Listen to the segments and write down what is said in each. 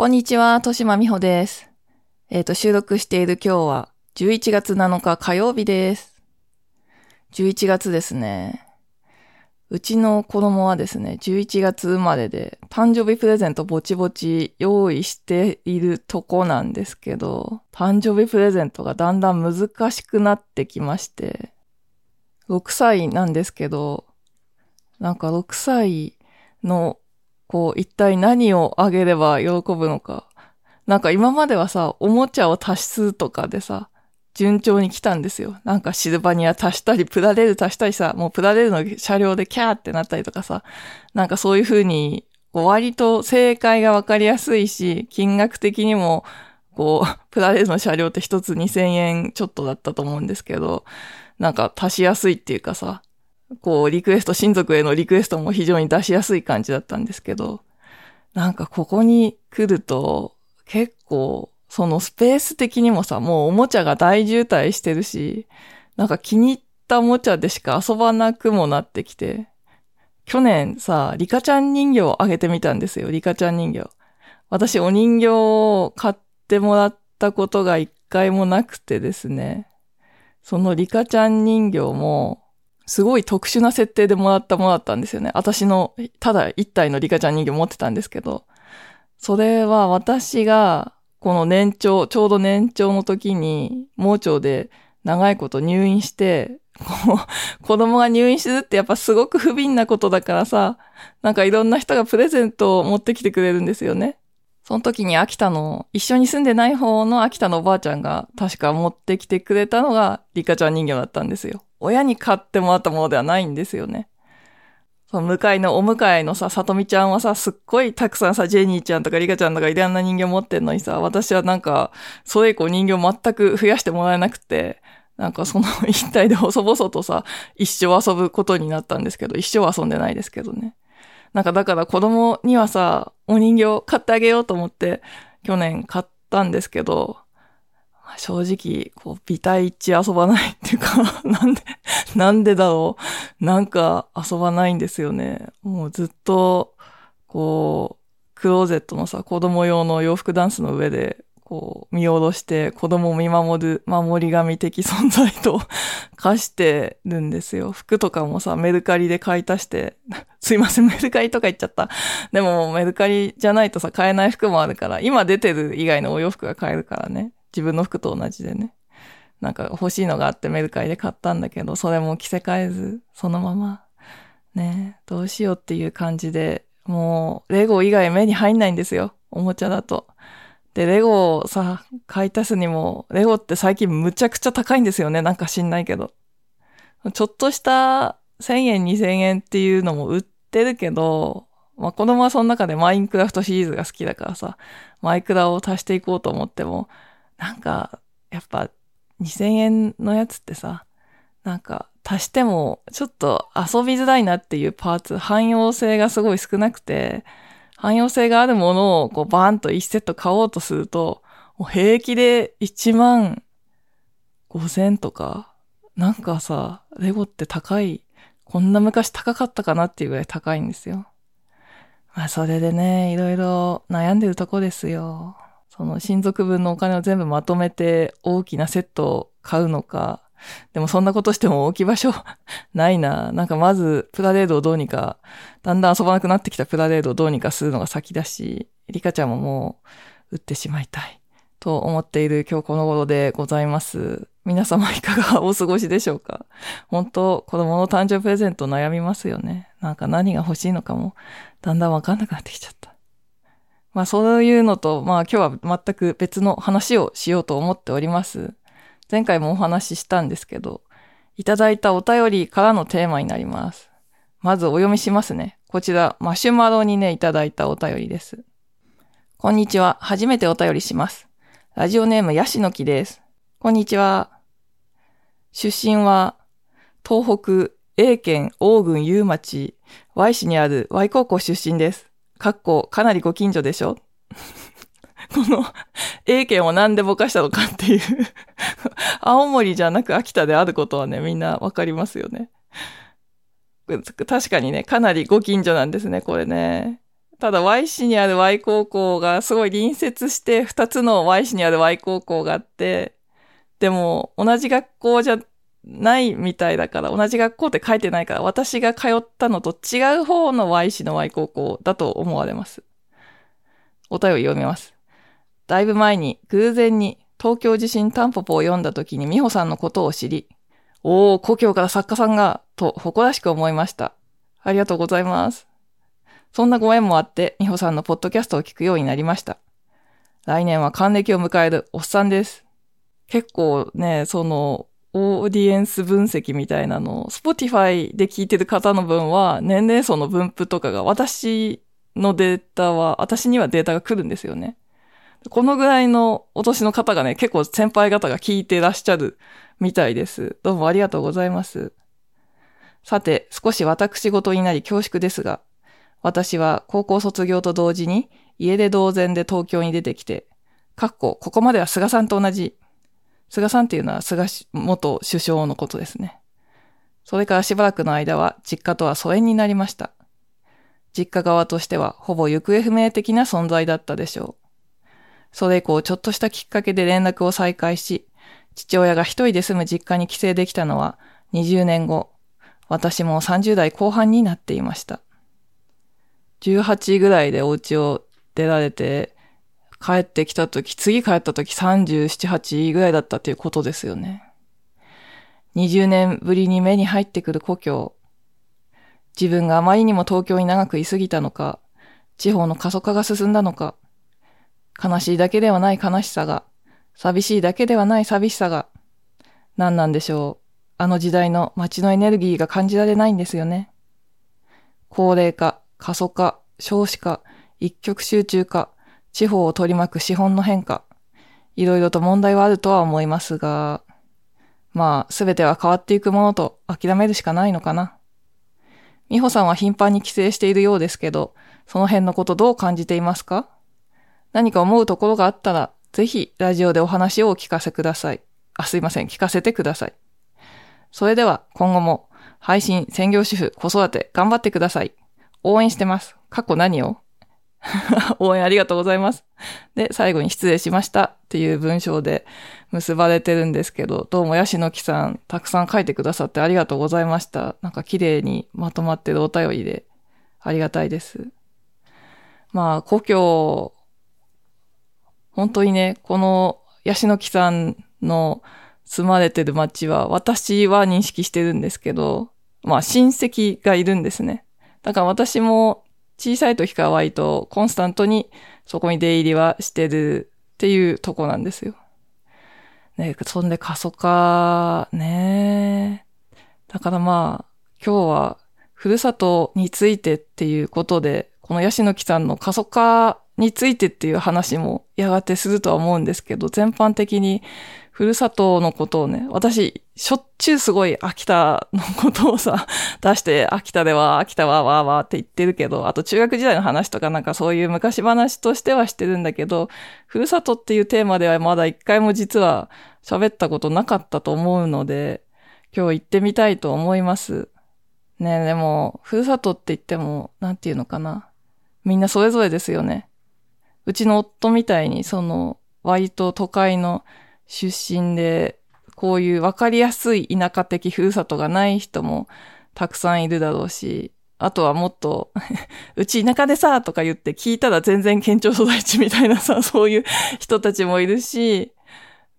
こんにちは、としまみほです。えっ、と、収録している今日は11月7日火曜日です。11月ですね。うちの子供はですね、11月生まれで、誕生日プレゼントぼちぼち用意しているとこなんですけど、誕生日プレゼントがだんだん難しくなってきまして、6歳なんですけど、なんか6歳のこう、一体何をあげれば喜ぶのか。なんか今まではさ、おもちゃを足すとかでさ、順調に来たんですよ。なんかシルバニア足したり、プラレール足したりさ、もうプラレールの車両でキャーってなったりとかさ、なんかそういう風に、割と正解がわかりやすいし、金額的にも、こう、プラレールの車両って一つ2000円ちょっとだったと思うんですけど、なんか足しやすいっていうかさ、こう、リクエスト、親族へのリクエストも非常に出しやすい感じだったんですけど、なんかここに来ると、結構、そのスペース的にもさ、もうおもちゃが大渋滞してるし、なんか気に入ったおもちゃでしか遊ばなくもなってきて、去年さ、リカちゃん人形をあげてみたんですよ、リカちゃん人形。私お人形を買ってもらったことが一回もなくてですね、そのリカちゃん人形も、すごい特殊な設定でもらったものだったんですよね。私の、ただ一体のリカちゃん人形持ってたんですけど、それは私が、この年長、ちょうど年長の時に、盲腸で長いこと入院して、こう、子供が入院するってやっぱすごく不憫なことだからさ、なんかいろんな人がプレゼントを持ってきてくれるんですよね。その時に秋田の、一緒に住んでない方の秋田のおばあちゃんが確か持ってきてくれたのがリカちゃん人形だったんですよ。親に買ってもらったものではないんですよね。その向かいのお迎えのさ、さとみちゃんはさ、すっごいたくさんさ、ジェニーちゃんとかリカちゃんとかいろんな人形持ってんのにさ、私はなんか、それ以降人形全く増やしてもらえなくて、なんかその 一体で細々とさ、一生遊ぶことになったんですけど、一生遊んでないですけどね。なんかだから子供にはさ、お人形買ってあげようと思って、去年買ったんですけど、正直、こう、ビタ一遊ばないっていうか、なんで、なんでだろう。なんか遊ばないんですよね。もうずっと、こう、クローゼットのさ、子供用の洋服ダンスの上で、こう、見下ろして子供を見守る守り神的存在と 化してるんですよ。服とかもさ、メルカリで買い足して、すいません、メルカリとか言っちゃった。でもメルカリじゃないとさ、買えない服もあるから、今出てる以外のお洋服が買えるからね。自分の服と同じでね。なんか欲しいのがあってメルカリで買ったんだけど、それも着せ替えず、そのまま。ねどうしようっていう感じで、もう、レゴ以外目に入んないんですよ。おもちゃだと。で、レゴをさ、買い足すにも、レゴって最近むちゃくちゃ高いんですよね。なんか知んないけど。ちょっとした1000円、2000円っていうのも売ってるけど、まあ子供はその中でマインクラフトシリーズが好きだからさ、マイクラを足していこうと思っても、なんか、やっぱ2000円のやつってさ、なんか足してもちょっと遊びづらいなっていうパーツ、汎用性がすごい少なくて、汎用性があるものをこうバーンと1セット買おうとすると、もう平気で1万5000とか、なんかさ、レゴって高い、こんな昔高かったかなっていうぐらい高いんですよ。まあそれでね、いろいろ悩んでるとこですよ。その親族分のお金を全部まとめて大きなセットを買うのか。でもそんなことしても置き場所ないな。なんかまずプラレードをどうにか、だんだん遊ばなくなってきたプラレードをどうにかするのが先だし、リカちゃんももう売ってしまいたい。と思っている今日この頃でございます。皆様いかがお過ごしでしょうか？本当子供の誕生日プレゼント悩みますよね。なんか何が欲しいのかもだんだんわかんなくなってきちゃった。まあそういうのと、まあ今日は全く別の話をしようと思っております。前回もお話ししたんですけど、いただいたお便りからのテーマになります。まずお読みしますね。こちら、マシュマロにね、いただいたお便りです。こんにちは。初めてお便りします。ラジオネームヤシの木です。こんにちは。出身は、東北 A 県大郡有町 Y 市にある Y 高校出身です。かっこ、かなりご近所でしょ？この A 県をなんでぼかしたのかっていう青森じゃなく秋田であることはね、みんなわかりますよね。確かにね、かなりご近所なんですね、これね。ただ Y 市にある Y 高校がすごい隣接して2つの Y 市にある Y 高校があって、でも同じ学校じゃないみたいだから、同じ学校って書いてないから、私が通ったのと違う方の Y 市の Y 高校だと思われます。お便り読みます。だいぶ前に偶然に東京地震タンポポを読んだ時に美穂さんのことを知り、おー、故郷から作家さんが、と誇らしく思いました。ありがとうございます。そんなご縁もあって、美穂さんのポッドキャストを聞くようになりました。来年は還暦を迎えるおっさんです。結構ね、その、オーディエンス分析みたいなのを、Spotify で聞いてる方の分は、年齢層の分布とかが、私のデータは、私にはデータが来るんですよね。このぐらいのお年の方がね、結構先輩方が聞いてらっしゃるみたいです。どうもありがとうございます。さて、少し私事になり恐縮ですが、私は高校卒業と同時に家で同然で東京に出てきて、かっこ、ここまでは菅さんと同じ。菅さんっていうのは菅元首相のことですね。それからしばらくの間は実家とは疎遠になりました。実家側としてはほぼ行方不明的な存在だったでしょう。それ以降ちょっとしたきっかけで連絡を再開し、父親が一人で住む実家に帰省できたのは20年後、私も30代後半になっていました。18ぐらいでお家を出られて、帰ってきた時、次帰った時37、8ぐらいだったっていうことですよね。20年ぶりに目に入ってくる故郷。自分があまりにも東京に長く居すぎたのか、地方の過疎化が進んだのか、悲しいだけではない悲しさが、寂しいだけではない寂しさが、何なんでしょう。あの時代の街のエネルギーが感じられないんですよね。高齢化、過疎化、少子化、一極集中化、地方を取り巻く資本の変化、いろいろと問題はあるとは思いますが、まあ、すべては変わっていくものと諦めるしかないのかな。美穂さんは頻繁に帰省しているようですけど、その辺のことどう感じていますか？何か思うところがあったら、ぜひラジオでお話をお聞かせください。あ、すいません。聞かせてください。それでは今後も配信、専業主婦、子育て頑張ってください。応援してます。過去何を？応援ありがとうございます。で、最後に失礼しましたっていう文章で結ばれてるんですけど、どうもヤシの木さんたくさん書いてくださってありがとうございました。なんか綺麗にまとまってるお便りでありがたいです。まあ、故郷本当にね、このヤシの木さんの住まれてる町は私は認識してるんですけど、まあ親戚がいるんですね。だから私も小さい時から割とコンスタントにそこに出入りはしてるっていうとこなんですよ。ね、そんで過疎化、ねだからまあ、今日はふるさとについてっていうことで、このヤシの木さんの過疎化についてっていう話もやがてするとは思うんですけど、全般的にふるさとのことをね、私、しょっちゅうすごい秋田のことをさ、出して、秋田では、秋田はわーわーって言ってるけど、あと中学時代の話とかなんかそういう昔話としてはしてるんだけど、ふるさとっていうテーマではまだ一回も実は喋ったことなかったと思うので、今日行ってみたいと思います。ねでも、ふるさとって言っても、なんていうのかな。みんなそれぞれですよね。うちの夫みたいに、その、割と都会の出身で、こういうわかりやすい田舎的ふるさとがない人もたくさんいるだろうし、あとはもっと うち田舎でさ、とか言って聞いたら全然県庁所在地みたいなさ、そういう人たちもいるし、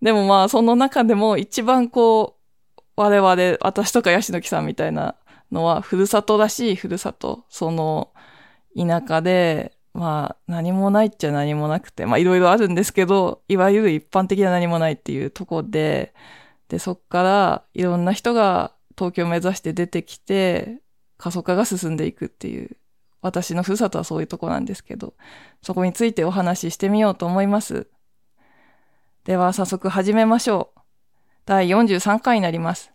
でもまあ、その中でも一番こう、我々、私とかヤシの木さんみたいなのは、ふるさとらしいふるさと、その、田舎で、まあ、何もないっちゃ何もなくて、まあ、いろいろあるんですけど、いわゆる一般的な何もないっていうとこで、で、そっから、いろんな人が東京を目指して出てきて、過疎化が進んでいくっていう、私のふるさとはそういうとこなんですけど、そこについてお話ししてみようと思います。では、早速始めましょう。第43回になります。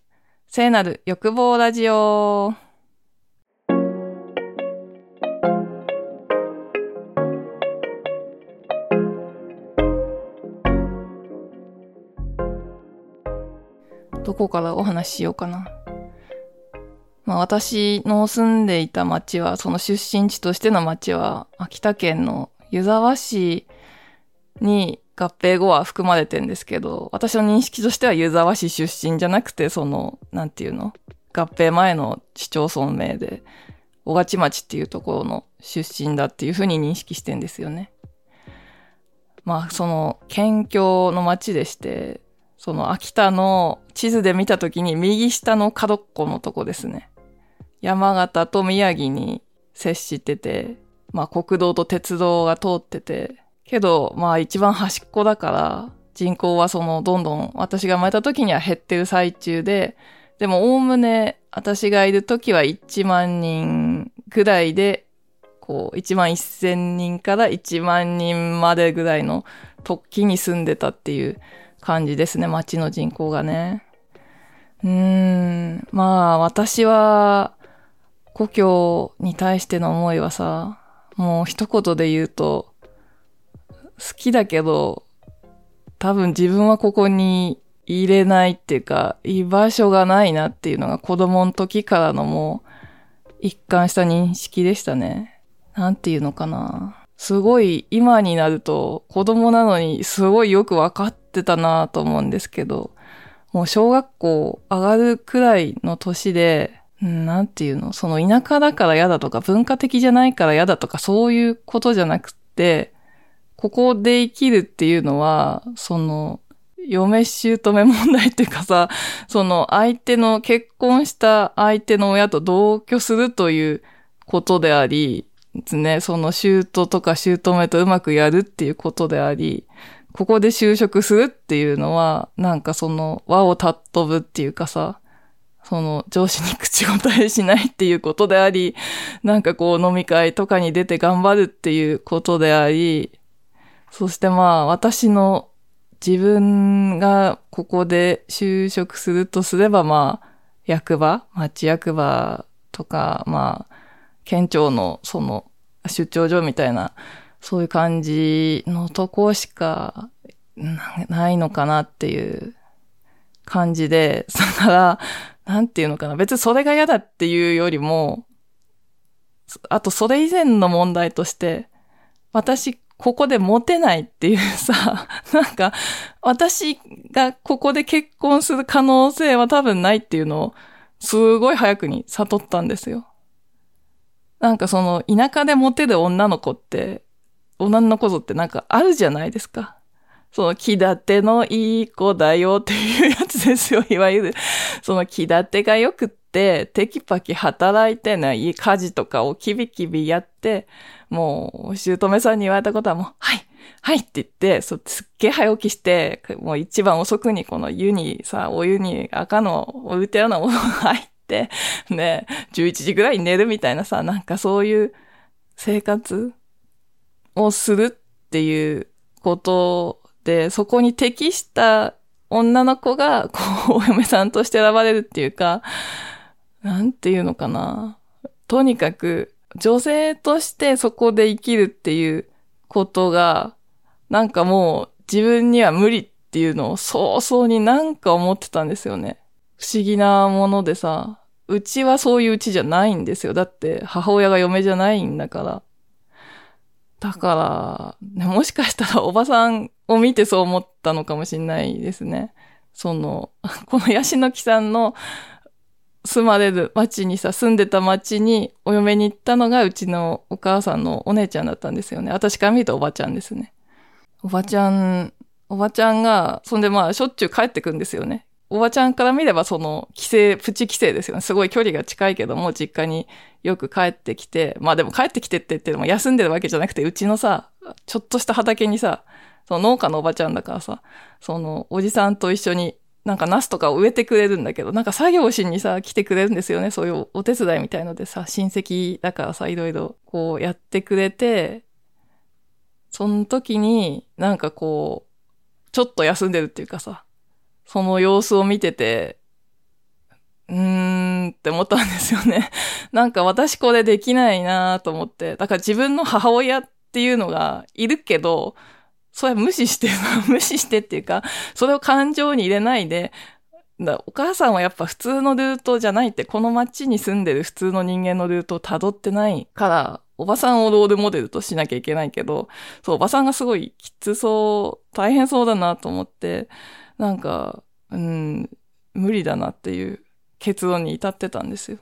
聖なる欲望ラジオ。どこからお話ししようかな。まあ私の住んでいた町は、その出身地としての町は、秋田県の湯沢市に合併後は含まれてんですけど、私の認識としては湯沢市出身じゃなくて、その、なんていうの？合併前の市町村名で、小勝町っていうところの出身だっていうふうに認識してんですよね。まあ、その、県境の町でして、その秋田の地図で見たときに右下の角っこのとこですね。山形と宮城に接してて、まあ国道と鉄道が通ってて、けど、まあ一番端っこだから、人口はそのどんどん私が生まれた時には減ってる最中で、でもおおむね私がいる時は1万人ぐらいで、こう1万1000人から1万人までぐらいの時に住んでたっていう感じですね、町の人口がね。うーん、まあ私は故郷に対しての思いはさ、もう一言で言うと、好きだけど、多分自分はここに入れないっていうか、居場所がないなっていうのが子供の時からのもう、一貫した認識でしたね。なんていうのかな。すごい今になると子供なのにすごいよくわかってたなと思うんですけど、もう小学校上がるくらいの年で、なんていうのその田舎だから嫌だとか文化的じゃないから嫌だとかそういうことじゃなくて、ここで生きるっていうのは、その、嫁姑問題っていうかさ、その相手の結婚した相手の親と同居するということであり、ね、その姑とか姑とうまくやるっていうことであり、ここで就職するっていうのは、なんかその和を尊ぶっていうかさ、その上司に口答えしないっていうことであり、なんかこう飲み会とかに出て頑張るっていうことであり、そしてまあ私の自分がここで就職するとすればまあ役場、町役場とかまあ県庁のその出張所みたいなそういう感じのとこしかないのかなっていう感じで、だから、なんていうのかな。別にそれが嫌だっていうよりも、あとそれ以前の問題として、私、ここでモテないっていうさ、なんか、私がここで結婚する可能性は多分ないっていうのを、すごい早くに悟ったんですよ。なんかその、田舎でモテる女の子って、女の子ぞってなんかあるじゃないですか。その気立てのいい子だよっていうやつですよ。いわゆる、その気立てが良くって、テキパキ働いてね、い家事とかをキビキビやって、もう、姑さんに言われたことはもう、はい、はいって言って、そすっげえ早起きして、もう一番遅くにこの湯にさ、お湯に赤のお湯てようなものが入って、ね、11時ぐらいに寝るみたいなさ、なんかそういう生活をするっていうことで、そこに適した女の子が、こう、お嫁さんとして選ばれるっていうか、なんていうのかな。とにかく、女性としてそこで生きるっていうことが、なんかもう自分には無理っていうのを早々になんか思ってたんですよね。不思議なものでさ、うちはそういううちじゃないんですよ。だって母親が嫁じゃないんだから。だから、ね、もしかしたらおばさんを見てそう思ったのかもしれないですね。その、このヤシの木さんの住まれる町にさ、住んでた町にお嫁に行ったのがうちのお母さんのお姉ちゃんだったんですよね。私から見るとおばちゃんですね。おばちゃん、おばちゃんが、そんでまあしょっちゅう帰ってくんですよね。おばちゃんから見ればその帰省、プチ帰省ですよね。すごい距離が近いけども、実家によく帰ってきて、まあでも帰ってきてって言っても休んでるわけじゃなくて、うちのさ、ちょっとした畑にさ、その農家のおばちゃんだからさ、そのおじさんと一緒になんかナスとかを植えてくれるんだけど、なんか作業しにさ、来てくれるんですよね。そういうお手伝いみたいのでさ、親戚だからさ、いろいろこうやってくれて、その時になんかこう、ちょっと休んでるっていうかさ、その様子を見てて、うーんって思ったんですよね。なんか私これできないなと思って。だから自分の母親っていうのがいるけど、それ無視して、無視してっていうか、それを感情に入れないで、だお母さんはやっぱ普通のルートじゃないって、この街に住んでる普通の人間のルートを辿ってないから、おばさんをロールモデルとしなきゃいけないけど、そう、おばさんがすごいきつそう、大変そうだなと思って、なんか、うん、無理だなっていう結論に至ってたんですよ。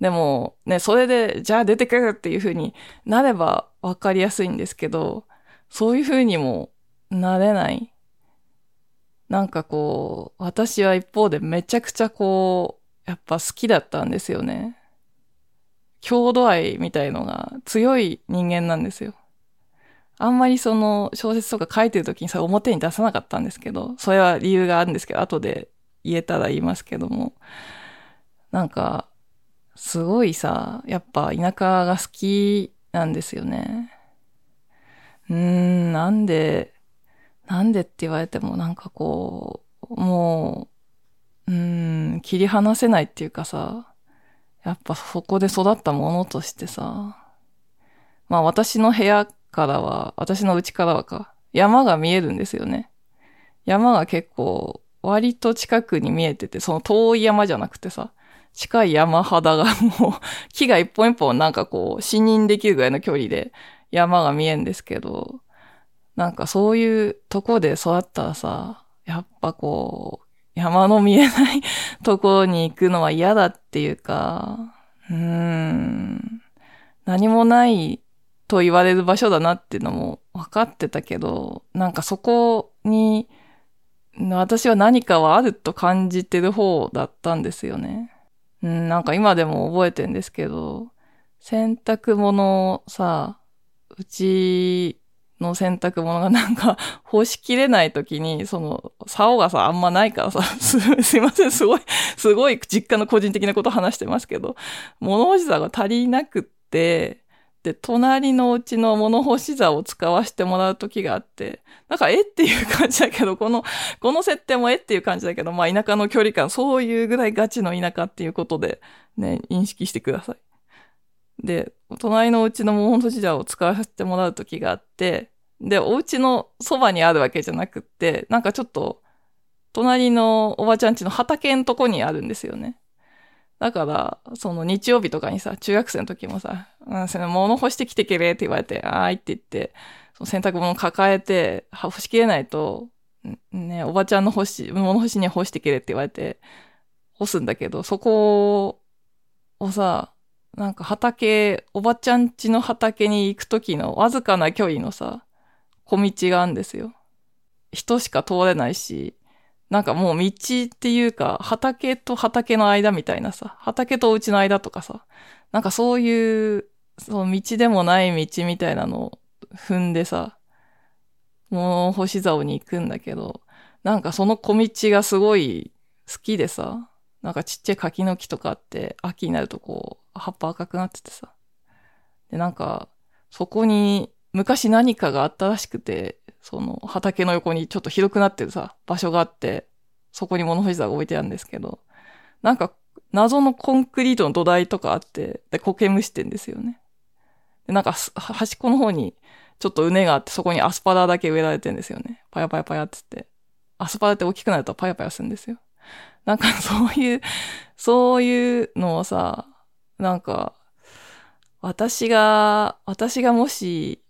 でも、ね、それで、じゃあ出てくるっていう風になればわかりやすいんですけど、そういう風にもなれない。なんかこう、私は一方でめちゃくちゃこう、やっぱ好きだったんですよね。郷土愛みたいのが強い人間なんですよ。あんまりその小説とか書いてる時にそれ表に出さなかったんですけど、それは理由があるんですけど、後で言えたら言いますけども、なんか、すごいさ、やっぱ田舎が好きなんですよね。うーん、なんで、なんでって言われてもなんかこう、もう、うーん、切り離せないっていうかさ、やっぱそこで育ったものとしてさ、まあ私の部屋からは、私の家からはか、山が見えるんですよね。山が結構、割と近くに見えてて、その遠い山じゃなくてさ、近い山肌がもう、木が一本一本なんかこう、視認できるぐらいの距離で山が見えんですけど、なんかそういうとこで育ったらさ、やっぱこう、山の見えない ところに行くのは嫌だっていうか、うーん、何もないと言われる場所だなっていうのも分かってたけど、なんかそこに、私は何かはあると感じてる方だったんですよね。うん、なんか今でも覚えてんですけど、洗濯物をさ、うちの洗濯物がなんか 干しきれない時に、その、竿がさ、あんまないからさ、す、すいません、すごい、すごい実家の個人的なこと話してますけど、物干し座が足りなくって、隣のうちの物干し座を使わせてもらう時があって、なんかえっていう感じだけど、この、この設定もえっていう感じだけど、まあ田舎の距離感、そういうぐらいガチの田舎っていうことで、ね、認識してください。で、隣のうちの物干し座を使わせてもらう時があって、で、お家のそばにあるわけじゃなくって、なんかちょっと、隣のおばちゃんちの畑のとこにあるんですよね。だから、その日曜日とかにさ、中学生の時もさ、うん、その物干してきてけれって言われて、あーいって言って、その洗濯物抱えて、干しきれないと、ね、おばちゃんの干し、物干しに干してけれって言われて、干すんだけど、そこをさ、なんか畑、おばちゃんちの畑に行く時のわずかな距離のさ、小道があるんですよ。人しか通れないし、なんかもう道っていうか、畑と畑の間みたいなさ、畑とお家の間とかさ、なんかそういう、その道でもない道みたいなのを踏んでさ、もう星竿に行くんだけど、なんかその小道がすごい好きでさ、なんかちっちゃい柿の木とかあって、秋になるとこう、葉っぱ赤くなっててさ。で、なんか、そこに昔何かがあったらしくて、その畑の横にちょっと広くなってるさ、場所があって、そこに物干し座が置いてあるんですけど、なんか謎のコンクリートの土台とかあって、で、苔むしてんですよね。で、なんか端っこの方にちょっと畝があって、そこにアスパラだけ植えられてんですよね。パヤパヤパヤって言って。アスパラって大きくなるとパヤパヤするんですよ。なんか そういう、そういうのをさ、なんか、私が、私がもし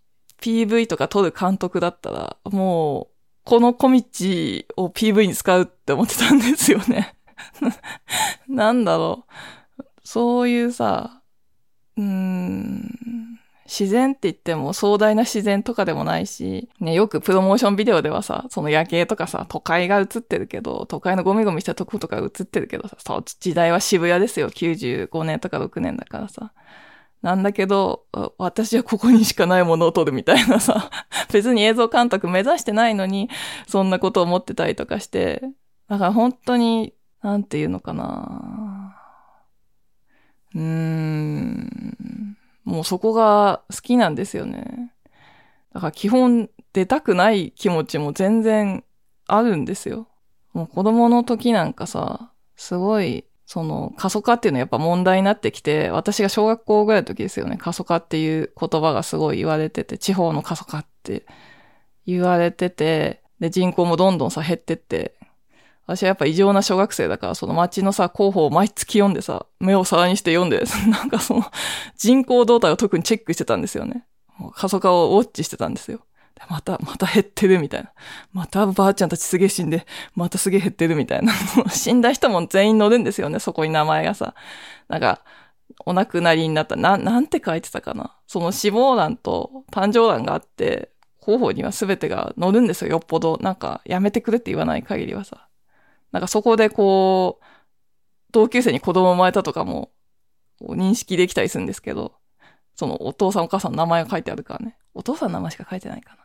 PV とか撮る監督だったら、もう、この小道を PV に使うって思ってたんですよね。なんだろう。そういうさ、うーん、自然って言っても壮大な自然とかでもないし、ね、よくプロモーションビデオではさ、その夜景とかさ、都会が映ってるけど、都会のゴミゴミしたとことか映ってるけどさ、時代は渋谷ですよ。95年とか6年だからさ。なんだけど、私はここにしかないものを撮るみたいなさ、別に映像監督目指してないのに、そんなことを思ってたりとかして、だから本当に、なんていうのかな。うーん。もうそこが好きなんですよね。だから基本出たくない気持ちも全然あるんですよ。もう子供の時なんかさ、すごいその過疎化っていうのはやっぱ問題になってきて、私が小学校ぐらいの時ですよね、過疎化っていう言葉がすごい言われてて、地方の過疎化って言われてて、で人口もどんどんさ減ってって、私はやっぱ異常な小学生だから、その街のさ、候補を毎月読んでさ、目を皿にして読んで、なんかその人口動態を特にチェックしてたんですよね。過疎化をウォッチしてたんですよ。また、また減ってるみたいな。またばあちゃんたちすげえ死んで、またすげえ減ってるみたいな。死んだ人も全員乗るんですよね、そこに名前がさ。なんか、お亡くなりになった。な、なんて書いてたかな。その死亡欄と誕生欄があって、候補には全てが乗るんですよ、よっぽど。なんか、やめてくれって言わない限りはさ。なんかそこでこう、同級生に子供生まれたとかも、認識できたりするんですけど、そのお父さんお母さんの名前が書いてあるからね。お父さんの名前しか書いてないかな。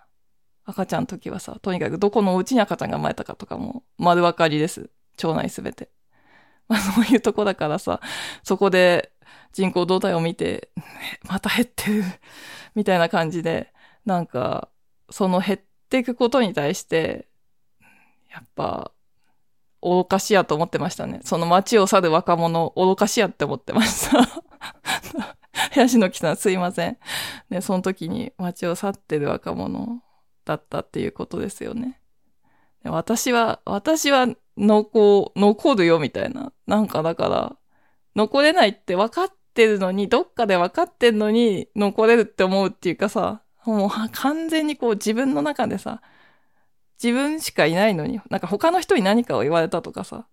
赤ちゃんの時はさ、とにかくどこのうちに赤ちゃんが生まれたかとかも丸分かりです。腸内すべて。まあそういうとこだからさ、そこで人口動態を見て、また減ってる、みたいな感じで、なんか、その減っていくことに対して、やっぱ、愚かしやと思ってましたね。その街を去る若者、愚かしやって思ってました。林野木さんすいません。ね、その時に街を去ってる若者だったっていうことですよね。私は、私は残、残るよみたいな。なんかだから、残れないって分かってるのに、どっかで分かってんのに残れるって思うっていうかさ、もう完全にこう自分の中でさ、自分しかいないのに、なんか他の人に何かを言われたとかさ、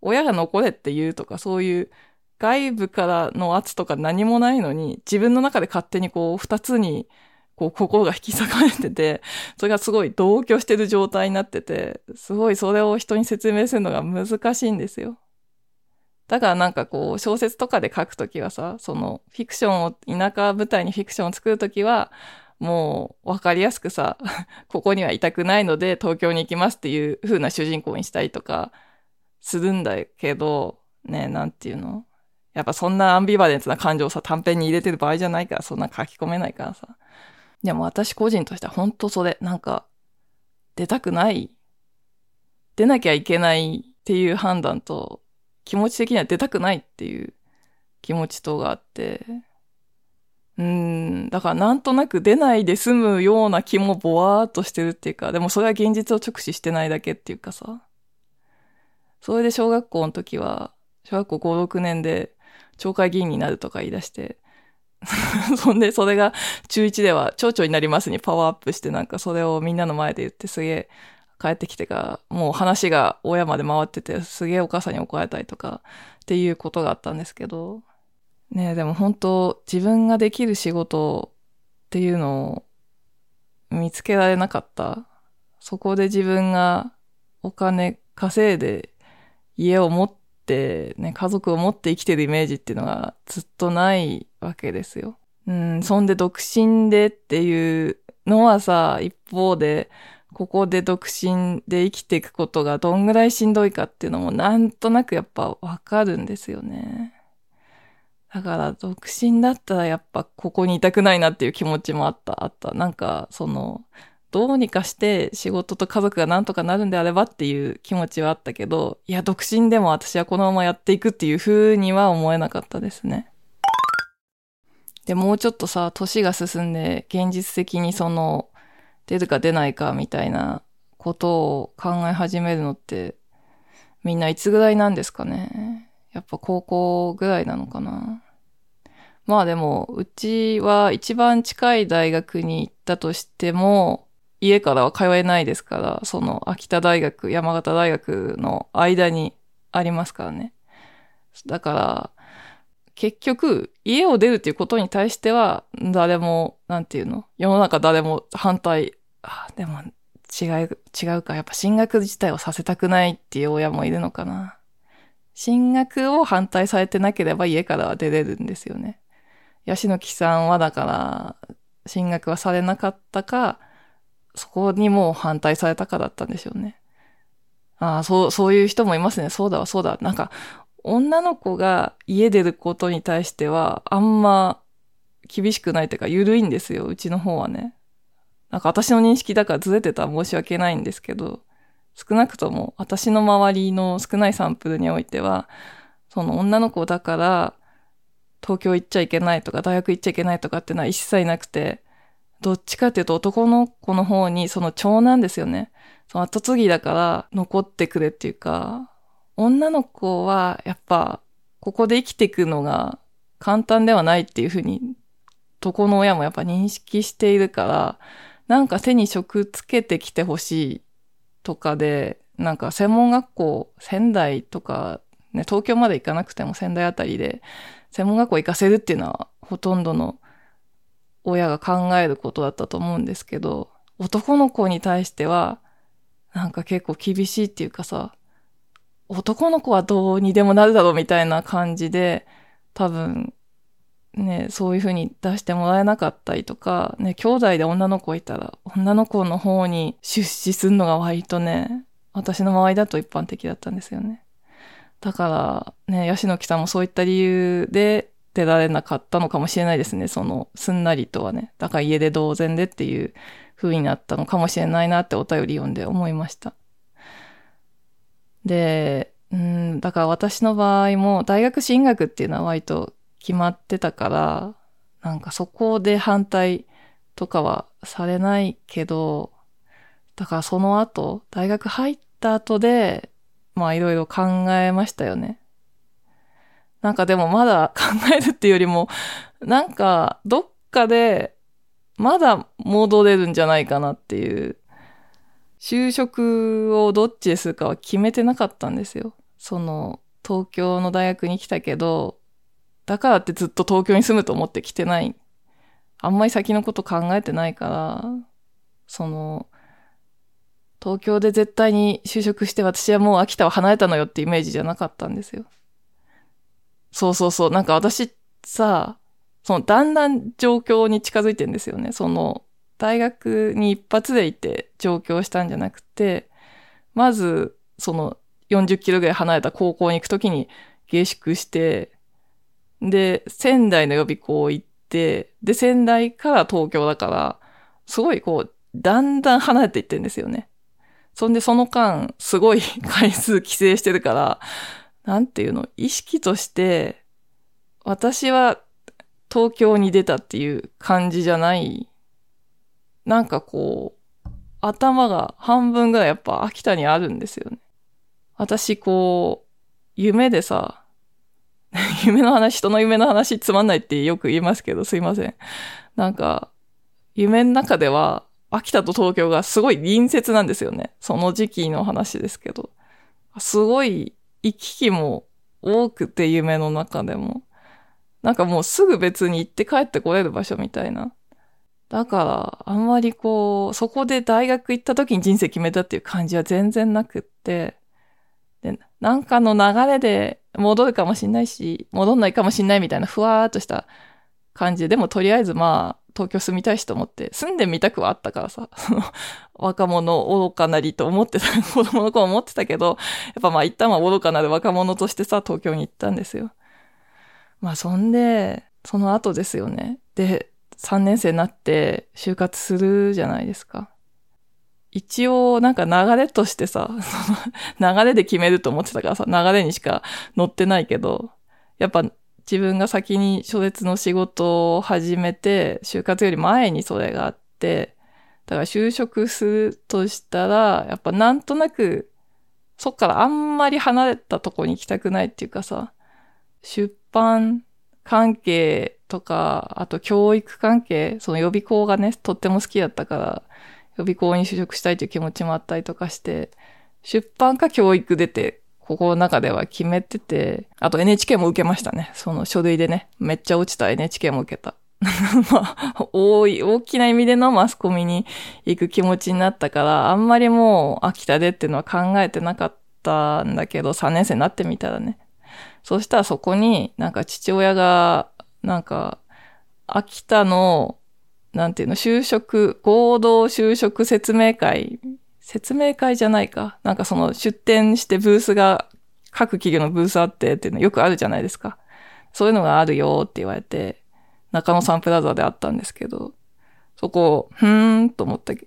親が残れって言うとか、そういう外部からの圧とか何もないのに、自分の中で勝手にこう二つに、こう 心が引き裂かれてて、それがすごい同居してる状態になってて、すごいそれを人に説明するのが難しいんですよ。だからなんかこう小説とかで書くときはさ、そのフィクションを、田舎舞台にフィクションを作るときは、もう分かりやすくさ、ここにはいたくないので東京に行きますっていう風な主人公にしたりとかするんだけど、ね、なんていうの？やっぱそんなアンビバレンスな感情をさ、短編に入れてる場合じゃないから、そんな書き込めないからさ。でも私個人としては本当それ、なんか、出たくない。出なきゃいけないっていう判断と、気持ち的には出たくないっていう気持ちとがあって、うん、だからなんとなく出ないで済むような気もぼわーっとしてるっていうか、でもそれは現実を直視してないだけっていうかさ。それで小学校の時は、小学校5、6年で町会議員になるとか言い出して、そんでそれが中1では町長になりますにパワーアップしてなんかそれをみんなの前で言ってすげえ帰ってきてからもう話が親まで回っててすげえお母さんに怒られたりとかっていうことがあったんですけど、ねでも本当自分ができる仕事っていうのを見つけられなかった。そこで自分がお金稼いで家を持ってね、家族を持って生きてるイメージっていうのがずっとないわけですよ。うん、そんで独身でっていうのはさ、一方で、ここで独身で生きていくことがどんぐらいしんどいかっていうのもなんとなくやっぱわかるんですよね。だから独身だったらやっぱここにいたくないなっていう気持ちもあった、あった。なんかその、どうにかして仕事と家族がなんとかなるんであればっていう気持ちはあったけど、いや、独身でも私はこのままやっていくっていう風には思えなかったですね。で、もうちょっとさ、年が進んで現実的にその、出るか出ないかみたいなことを考え始めるのって、みんないつぐらいなんですかね。やっぱ高校ぐらいなのかな。まあでも、うちは一番近い大学に行ったとしても、家からは通えないですから、その秋田大学、山形大学の間にありますからね。だから、結局、家を出るっていうことに対しては、誰も、なんていうの？世の中誰も反対、あ、でも、違う、違うか。やっぱ進学自体をさせたくないっていう親もいるのかな。進学を反対されてなければ家からは出れるんですよね。ヤシの木さんはだから、進学はされなかったか、そこにもう反対されたかだったんでしょうね。ああ、そう、そういう人もいますね。そうだわ、そうだ。なんか、女の子が家出ることに対しては、あんま厳しくないというか、緩いんですよ、うちの方はね。なんか私の認識だからずれてたら申し訳ないんですけど、少なくとも私の周りの少ないサンプルにおいては、その女の子だから東京行っちゃいけないとか大学行っちゃいけないとかっていうのは一切なくて、どっちかっていうと男の子の方にその長男ですよね。その後継ぎだから残ってくれっていうか、女の子はやっぱここで生きていくのが簡単ではないっていうふうに、男の親もやっぱ認識しているから、なんか手に職つけてきてほしいとかで、なんか専門学校、仙台とか、ね、東京まで行かなくても仙台あたりで、専門学校行かせるっていうのはほとんどの親が考えることだったと思うんですけど、男の子に対しては、なんか結構厳しいっていうかさ、男の子はどうにでもなるだろうみたいな感じで、多分、ね、そういう風に出してもらえなかったりとか、ね、兄弟で女の子いたら、女の子の方に出資するのが割とね、私の周りだと一般的だったんですよね。だから、ね、ヤシの木さんもそういった理由で出られなかったのかもしれないですね。その、すんなりとはね。だから家で同然でっていう風になったのかもしれないなってお便り読んで思いました。で、うん、だから私の場合も大学進学っていうのは割と決まってたから、なんかそこで反対とかはされないけど、だからその後、大学入った後で、まあいろいろ考えましたよね。なんかでもまだ考えるっていうよりも、なんかどっかでまだ戻れるんじゃないかなっていう就職をどっちでするかは決めてなかったんですよ。その、東京の大学に来たけど、だからってずっと東京に住むと思って来てない。あんまり先のこと考えてないから、その、東京で絶対に就職して私はもう秋田を離れたのよってイメージじゃなかったんですよ。そうそうそう。なんか私さ、そのだんだん状況に近づいてんですよね。その大学に一発で行って上京したんじゃなくて、まず、その40キロぐらい離れた高校に行くときに下宿して、で、仙台の予備校行って、で、仙台から東京だから、すごいこう、だんだん離れていってんですよね。そんでその間、すごい 回数規制してるから、なんていうの、意識として、私は東京に出たっていう感じじゃないなんかこう、頭が半分ぐらいやっぱ秋田にあるんですよね。私こう、夢でさ、夢の話、人の夢の話つまんないってよく言いますけど、すいません。なんか、夢の中では、秋田と東京がすごい隣接なんですよね。その時期の話ですけど。すごい行き来も多くて夢の中でも。なんかもうすぐ別に行って帰ってこれる場所みたいな。だから、あんまりこう、そこで大学行った時に人生決めたっていう感じは全然なくって、で、なんかの流れで戻るかもしんないし、戻んないかもしんないみたいなふわーっとした感じで、でもとりあえずまあ、東京住みたいしと思って、住んでみたくはあったからさ、その、若者愚かなりと思ってた、子供の子思ってたけど、やっぱまあ一旦は愚かなる若者としてさ、東京に行ったんですよ。まあそんで、その後ですよね。で、3年生になって就活するじゃないですか。一応なんか流れとしてさ、その流れで決めると思ってたからさ、流れにしか乗ってないけど、やっぱ自分が先に初列の仕事を始めて、就活より前にそれがあって、だから就職するとしたら、やっぱなんとなく、そっからあんまり離れたとこに行きたくないっていうかさ、出版関係とか、あと教育関係、その予備校がね、とっても好きだったから、予備校に就職したいという気持ちもあったりとかして、出版か教育出て、ここの中では決めてて、あと NHK も受けましたね。その書類でね、めっちゃ落ちた NHK も受けた。まあ、多い、大きな意味でのマスコミに行く気持ちになったから、あんまりもう秋田でっていうのは考えてなかったんだけど、3年生になってみたらね。そしたらそこになんか父親がなんか、秋田の、なんていうの、就職、合同就職説明会、説明会じゃないか。なんかその出展してブースが、各企業のブースあってっていうのよくあるじゃないですか。そういうのがあるよって言われて、中野サンプラザであったんですけど、そこ、ふーんと思ったけ。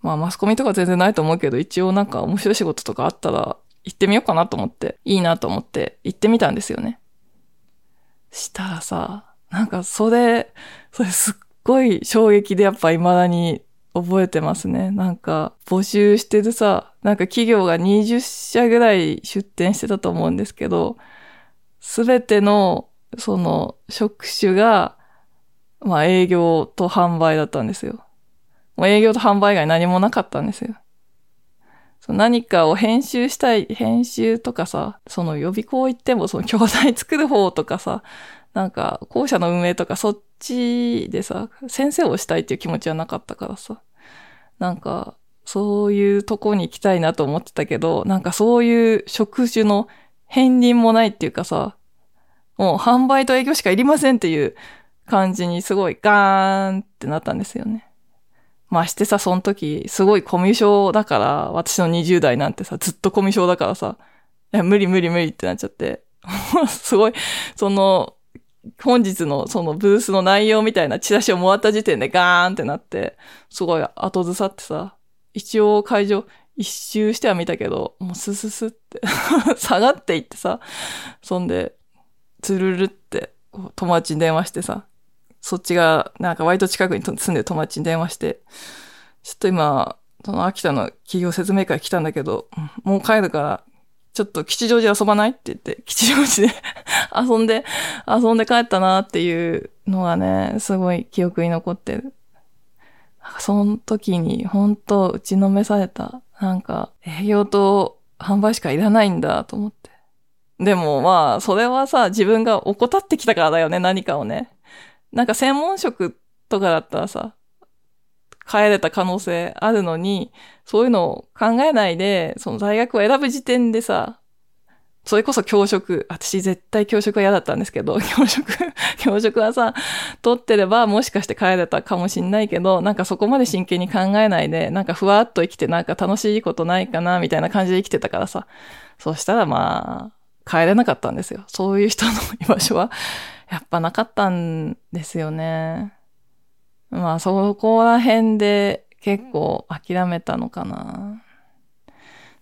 まあマスコミとか全然ないと思うけど、一応なんか面白い仕事とかあったら行ってみようかなと思って、いいなと思って行ってみたんですよね。したらさ、なんかそれ、それすっごい衝撃でやっぱ未だに覚えてますね。なんか、募集してるさ、なんか企業が20社ぐらい出展してたと思うんですけど、すべての、その、職種が、まあ営業と販売だったんですよ。もう営業と販売以外何もなかったんですよ。何かを編集したい、編集とかさ、その予備校行ってもその教材作る方とかさ、なんか校舎の運営とかそっちでさ、先生をしたいっていう気持ちはなかったからさ。なんか、そういうとこに行きたいなと思ってたけど、なんかそういう職種の片鱗もないっていうかさ、もう販売と営業しかいりませんっていう感じにすごいガーンってなったんですよね。ましてさ、その時、すごいコミュ障だから、私の20代なんてさ、ずっとコミュ障だからさ、いや、無理無理無理ってなっちゃって、すごい、その、本日のそのブースの内容みたいなチラシをもらった時点でガーンってなって、すごい後ずさってさ、一応会場一周しては見たけど、もうスススって 下がっていってさ、そんで、つるるって友達に電話してさ、そっちが、なんか割と近くに住んでる友達に電話して、ちょっと今、その秋田の企業説明会来たんだけど、もう帰るから、ちょっと吉祥寺遊ばない？って言って、吉祥寺で遊んで、遊んで帰ったなっていうのがね、すごい記憶に残ってる。なんかその時に本当打ちのめされた。なんか営業と販売しかいらないんだと思って。でもまあ、それはさ、自分が怠ってきたからだよね、何かをね。なんか専門職とかだったらさ、帰れた可能性あるのに、そういうのを考えないで、その大学を選ぶ時点でさ、それこそ教職、私絶対教職は嫌だったんですけど、教職、教職はさ、取ってればもしかして帰れたかもしんないけど、なんかそこまで真剣に考えないで、なんかふわっと生きてなんか楽しいことないかな、みたいな感じで生きてたからさ、そしたらまあ、帰れなかったんですよ。そういう人の居場所はやっぱなかったんですよね。まあそこら辺で結構諦めたのかな。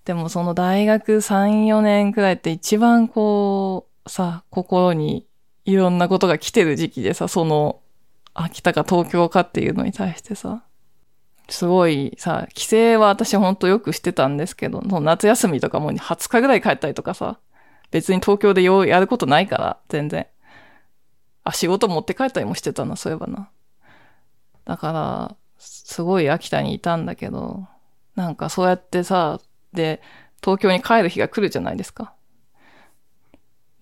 でもその大学3、4年くらいって一番こう、さ、心にいろんなことが来てる時期でさ、その、秋田か東京かっていうのに対してさ、すごいさ、帰省は私ほんとよくしてたんですけど、夏休みとかもう20日ぐらい帰ったりとかさ、別に東京でようやることないから、全然。あ、仕事持って帰ったりもしてたな、そういえばな。だから、すごい秋田にいたんだけど、なんかそうやってさ、で、東京に帰る日が来るじゃないですか。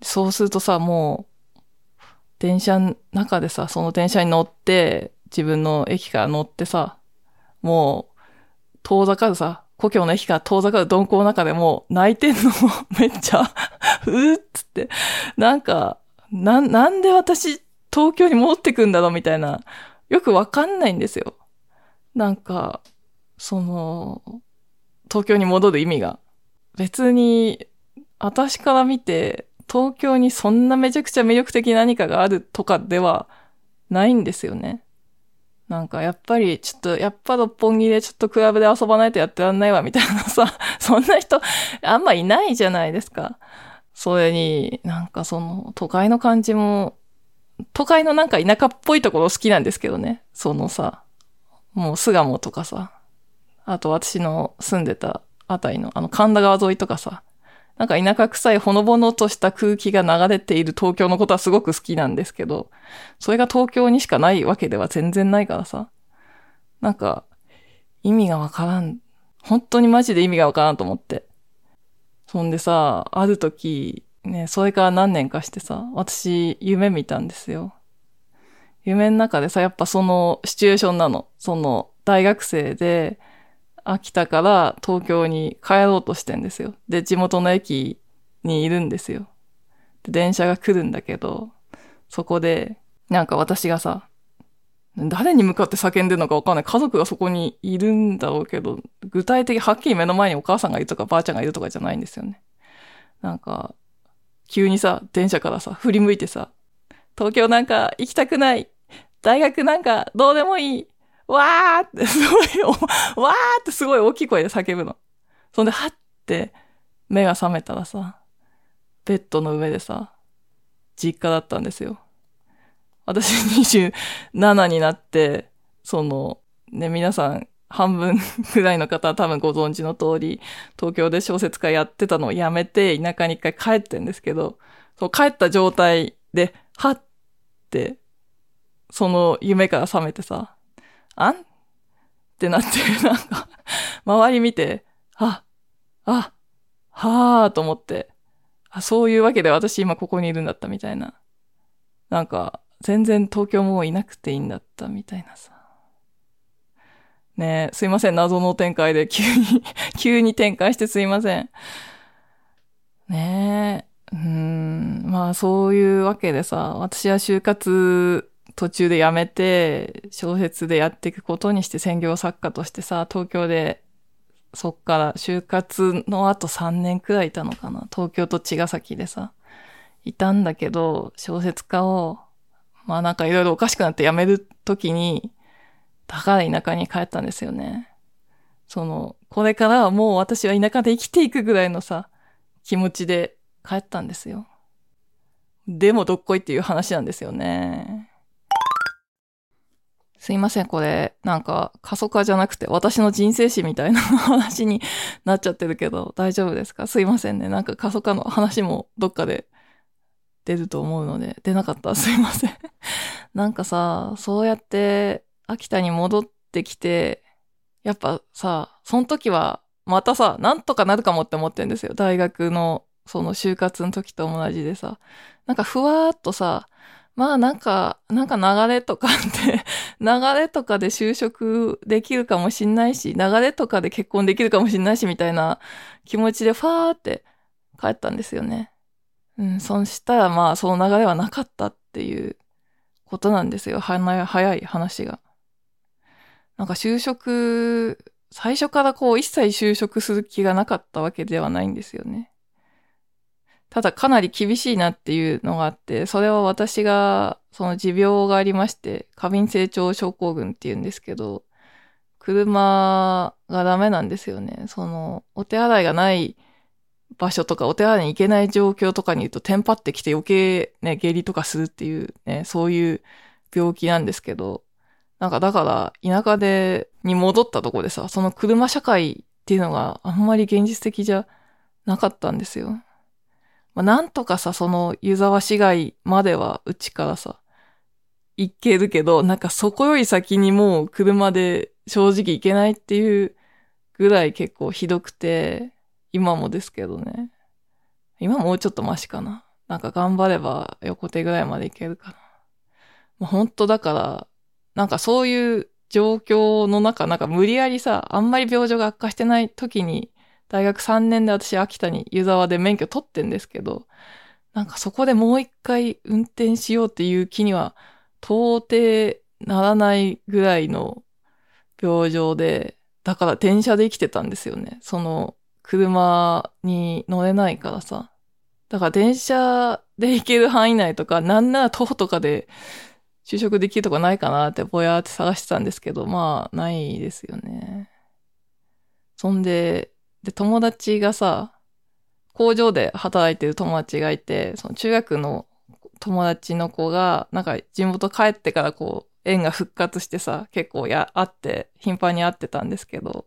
そうするとさ、もう、電車の中でさ、その電車に乗って、自分の駅から乗ってさ、もう、遠ざかるさ、故郷の駅から遠ざかる鈍行の中でも泣いてんのも めっちゃうーっつって、なんか、な、なんで私、東京に戻ってくんだろうみたいな、よくわかんないんですよ。なんか、その、東京に戻る意味が。別に、私から見て、東京にそんなめちゃくちゃ魅力的何かがあるとかではないんですよね。なんかやっぱりちょっと、やっぱ六本木でちょっとクラブで遊ばないとやってらんないわみたいなさ、そんな人あんまいないじゃないですか。それに、なんかその、都会の感じも、都会のなんか田舎っぽいところ好きなんですけどね。そのさ、もう巣鴨とかさ、あと私の住んでたあたりのあの神田川沿いとかさ、なんか田舎臭いほのぼのとした空気が流れている東京のことはすごく好きなんですけど、それが東京にしかないわけでは全然ないからさ、なんか意味がわからん。本当にマジで意味がわからんと思って。そんでさ、ある時、ね、それから何年かしてさ、私、夢見たんですよ。夢の中でさ、やっぱそのシチュエーションなの。その、大学生で、秋田から東京に帰ろうとしてんですよ。で、地元の駅にいるんですよ。で、電車が来るんだけど、そこで、なんか私がさ、誰に向かって叫んでるのかわかんない。家族がそこにいるんだろうけど、具体的、はっきり目の前にお母さんがいるとかばあちゃんがいるとかじゃないんですよね。なんか、急にさ、電車からさ、振り向いてさ、東京なんか行きたくない。大学なんかどうでもいい。わーってすごい、わーってすごい大きい声で叫ぶの。そんで、はって目が覚めたらさ、ベッドの上でさ、実家だったんですよ。私27になって、その、ね、皆さん、半分 くらいの方は多分ご存知の通り、東京で小説家やってたのをやめて、田舎に一回帰ってんですけど、そう帰った状態で、はって、その夢から覚めてさ、あん？ってなって、なんか、周り見て、あ、あ、はぁーと思って、あ、そういうわけで私今ここにいるんだったみたいな。なんか、全然東京もういなくていいんだったみたいなさ。ね、すいません、謎の展開で 急に急に展開してすいません。ねえ、うん、まあそういうわけでさ、私は就活途中で辞めて、小説でやっていくことにして専業作家としてさ、東京で、そっから就活の後3年くらいいたのかな。東京と茅ヶ崎でさ、いたんだけど、小説家を、まあなんかいろいろおかしくなって辞めるときに、だから田舎に帰ったんですよね。その、これからはもう私は田舎で生きていくぐらいのさ、気持ちで帰ったんですよ。でもどっこいっていう話なんですよね。すいません、これ、なんか、過疎化じゃなくて、私の人生史みたいな話になっちゃってるけど、大丈夫ですか？すいませんね。なんか過疎化の話もどっかで出ると思うので、出なかったらすいませんなんかさ、そうやって秋田に戻ってきて、やっぱさ、その時は、またさ、なんとかなるかもって思ってんですよ。大学の、その就活の時と同じでさ。なんかふわーっとさ、まあなんか、なんか流れとかって 流れとかで就職できるかもしんないし、流れとかで結婚できるかもしんないし、みたいな気持ちでファーって帰ったんですよね。うん、そしたらまあその流れはなかったっていうことなんですよ。早い話が。なんか就職、最初からこう一切就職する気がなかったわけではないんですよね。ただかなり厳しいなっていうのがあって、それは私が、その持病がありまして、過敏性腸症候群って言うんですけど、車がダメなんですよね。その、お手洗いがない場所とか、お手洗いに行けない状況とかに言うと、テンパってきて余計ね、下痢とかするっていうね、そういう病気なんですけど、なんかだから、田舎で、に戻ったとこでさ、その車社会っていうのがあんまり現実的じゃなかったんですよ。まあ、なんとかさ、その湯沢市街まではうちからさ、行けるけど、なんかそこより先にもう車で正直行けないっていうぐらい結構ひどくて、今もですけどね。今もうちょっとマシかな。なんか頑張れば横手ぐらいまで行けるかな。まあ、本当だから、なんかそういう状況の中、なんか無理やりさ、あんまり病状が悪化してない時に、大学3年で私秋田に湯沢で免許取ってんですけど、なんかそこでもう一回運転しようっていう気には到底ならないぐらいの病状で、だから電車で生きてたんですよね。その車に乗れないからさ。だから電車で行ける範囲内とか、なんなら徒歩とかで就職できるとこないかなってぼやーって探してたんですけど、まあ、ないですよね。そんで、で、友達がさ、工場で働いてる友達がいて、その中学の友達の子が、なんか地元帰ってからこう、縁が復活してさ、結構や、あって、頻繁に会ってたんですけど、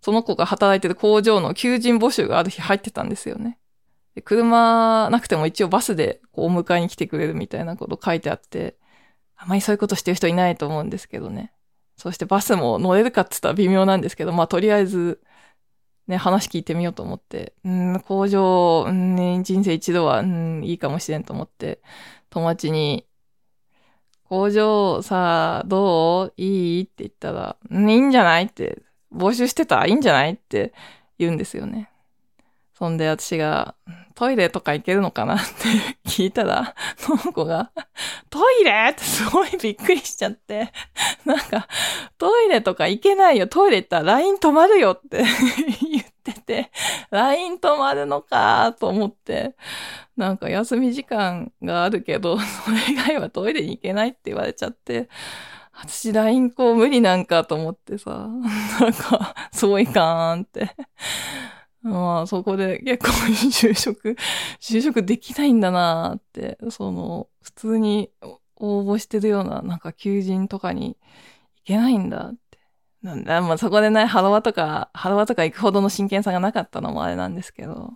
その子が働いてる工場の求人募集がある日入ってたんですよね。で車なくても一応バスでこうお迎えに来てくれるみたいなこと書いてあって、あまりそういうことしてる人いないと思うんですけどね。そしてバスも乗れるかって言ったら微妙なんですけど、まあとりあえず、ね、話聞いてみようと思って、うん、工場、うん、人生一度は、うん、いいかもしれんと思って、友達に、工場さ、どう？いい？って言ったら、うん、いいんじゃない？って、募集してた？いいんじゃない？って言うんですよね。そんで私が、トイレとか行けるのかなって聞いたら、その子が、トイレってすごいびっくりしちゃって、なんか、トイレとか行けないよ、トイレ行ったら LINE 止まるよって 言ってて、LINE 止まるのかと思って、なんか休み時間があるけど、それ以外はトイレに行けないって言われちゃって、私 LINE こう無理なんかと思ってさ、なんか、そういかーんって。まあ、そこで結構就職、就職できないんだなって、その、普通に応募してるような、なんか求人とかに行けないんだって。なんだ、まあそこでね、ハロワとか、ハロワとか行くほどの真剣さがなかったのもあれなんですけど、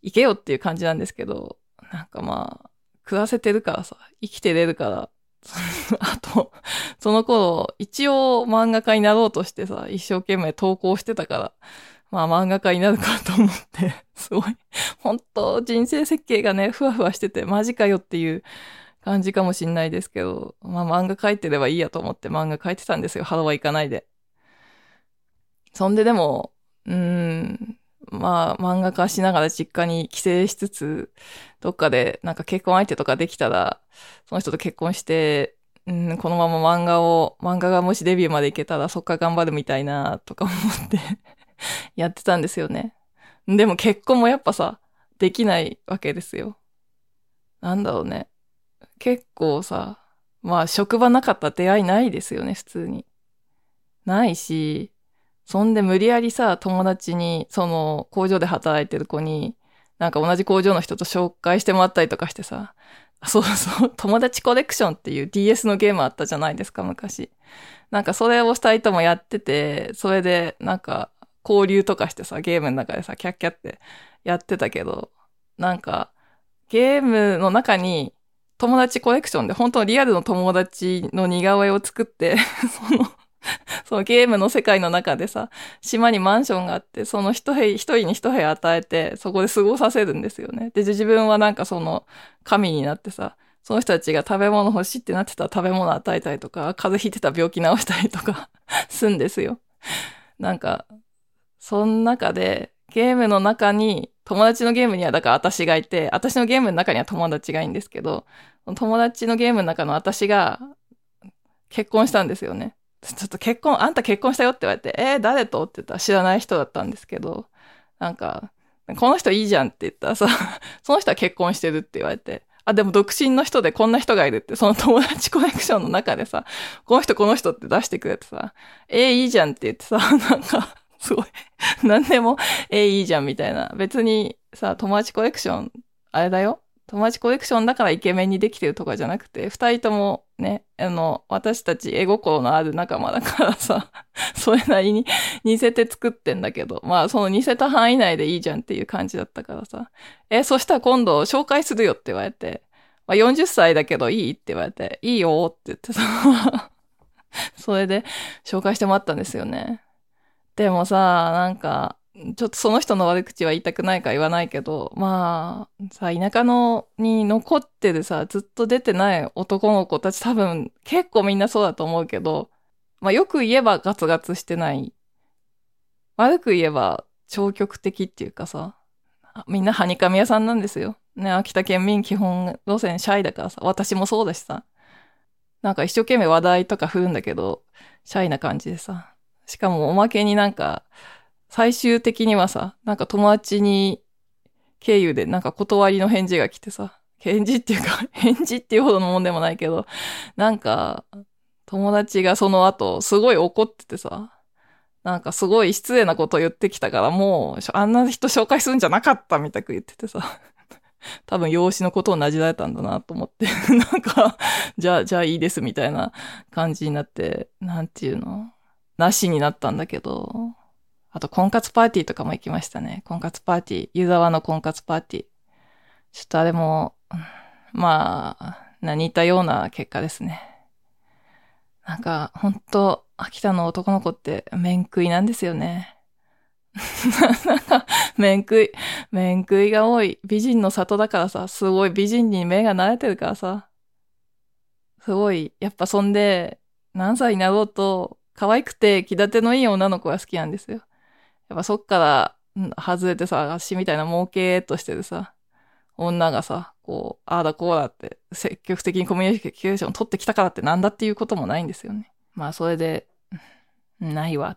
行けよっていう感じなんですけど、なんかまあ、暮らせてるからさ、生きてれるから、あと、その頃、一応漫画家になろうとしてさ、一生懸命投稿してたから、まあ漫画家になるかと思って、すごい、本当人生設計がね、ふわふわしてて、マジかよっていう感じかもしんないですけど、まあ漫画描いてればいいやと思って漫画描いてたんですよ。ハロは行かないで。そんででも、うーん、まあ漫画家しながら実家に帰省しつつ、どっかでなんか結婚相手とかできたら、その人と結婚して、うん、このまま漫画を、漫画がもしデビューまでいけたらそっから頑張るみたいな、とか思って やってたんですよね。でも結婚もやっぱさ、できないわけですよ。なんだろうね。結構さ、まあ職場なかった出会いないですよね、普通に。ないし、そんで無理やりさ、友達に、その工場で働いてる子に、なんか同じ工場の人と紹介してもらったりとかしてさ、そうそう、友達コレクションっていう DS のゲームあったじゃないですか、昔。なんかそれを二人ともやってて、それでなんか交流とかしてさ、ゲームの中でさ、キャッキャってやってたけど、なんか、ゲームの中に友達コレクションで本当のリアルの友達の似顔絵を作って その、そのゲームの世界の中でさ、島にマンションがあって、その一部一人に一部与えて、そこで過ごさせるんですよね。で、自分はなんかその神になってさ、その人たちが食べ物欲しいってなってたら食べ物与えたりとか、風邪ひいてた病気治したりとか すんですよ。なんか、その中で、ゲームの中に、友達のゲームにはだから私がいて、私のゲームの中には友達がいいんですけど、友達のゲームの中の私が結婚したんですよね。ちょっと結婚、あんた結婚したよって言われて、えー、誰と？って言ったら知らない人だったんですけど、なんか、この人いいじゃんって言ったらさ、その人は結婚してるって言われて、あ、でも独身の人でこんな人がいるって、その友達コネクションの中でさ、この人この人って出してくれてさ、えー、いいじゃんって言ってさ、なんか、すごい。何でも、えいいじゃんみたいな。別にさ、友達コレクション、あれだよ。友達コレクションだからイケメンにできてるとかじゃなくて、二人ともね、あの、私たち絵心のある仲間だからさ、それなりに似せて作ってんだけど、まあその似せた範囲内でいいじゃんっていう感じだったからさ。え、そしたら今度紹介するよって言われて、まあ40歳だけどいいって言われて、いいよって言ってさ、それで紹介してもらったんですよね。でもさ、なんか、ちょっとその人の悪口は言いたくないか言わないけど、まあ、さ、田舎のに残ってるさ、ずっと出てない男の子たち多分結構みんなそうだと思うけど、まあよく言えばガツガツしてない。悪く言えば消極的っていうかさ、みんなハニカミ屋さんなんですよ。ね、秋田県民基本路線シャイだからさ、私もそうだしさ。なんか一生懸命話題とか振るんだけど、シャイな感じでさ。しかもおまけになんか、最終的にはさ、なんか友達に経由でなんか断りの返事が来てさ、返事っていうか、返事っていうほどのもんでもないけど、なんか、友達がその後、すごい怒っててさ、なんかすごい失礼なこと言ってきたから、もう、あんな人紹介するんじゃなかったみたく言っててさ、多分養子のことをなじられたんだなと思って、なんか、じゃあ、じゃあいいですみたいな感じになって、なんていうの？なしになったんだけど、あと婚活パーティーとかも行きましたね。婚活パーティー。湯沢の婚活パーティー。ちょっとあれも、まあ、似たような結果ですね。なんか、ほんと、秋田の男の子って面食いなんですよね。なんか、面食い、面食いが多い。美人の里だからさ、すごい美人に目が慣れてるからさ。すごい、やっぱそんで、何歳になろうと、可愛くて気立てのいい女の子が好きなんですよ。やっぱそっから、外れてさ、足みたいな儲けとしてるさ、女がさ、こう、ああだこうだって積極的にコミュニケーション取ってきたからってなんだっていうこともないんですよね。まあそれで、ないわ。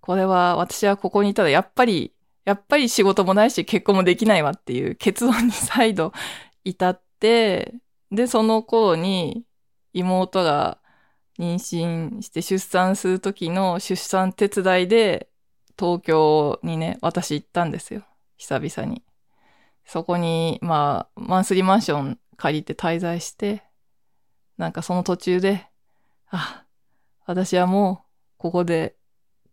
これは私はここにいたらやっぱり、やっぱり仕事もないし結婚もできないわっていう結論に再度至って、で、その頃に妹が妊娠して出産する時の出産手伝いで東京にね、私行ったんですよ。久々に。そこに、まあ、マンスリーマンション借りて滞在して、なんかその途中で、あ、私はもう、ここで、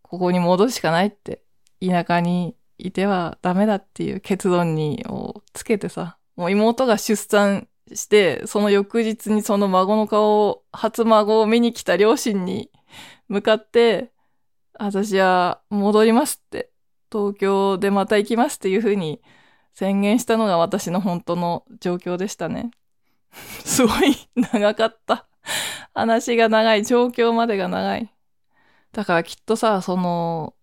ここに戻るしかないって、田舎にいてはダメだっていう結論に、をつけてさ、もう妹が出産して、その翌日にその孫の顔を、初孫を見に来た両親に向かって、私は戻りますって、東京でまた行きますっていう風に宣言したのが私の本当の状況でしたね。すごい長かった。話が長い、状況までが長い。だからきっとさ、その、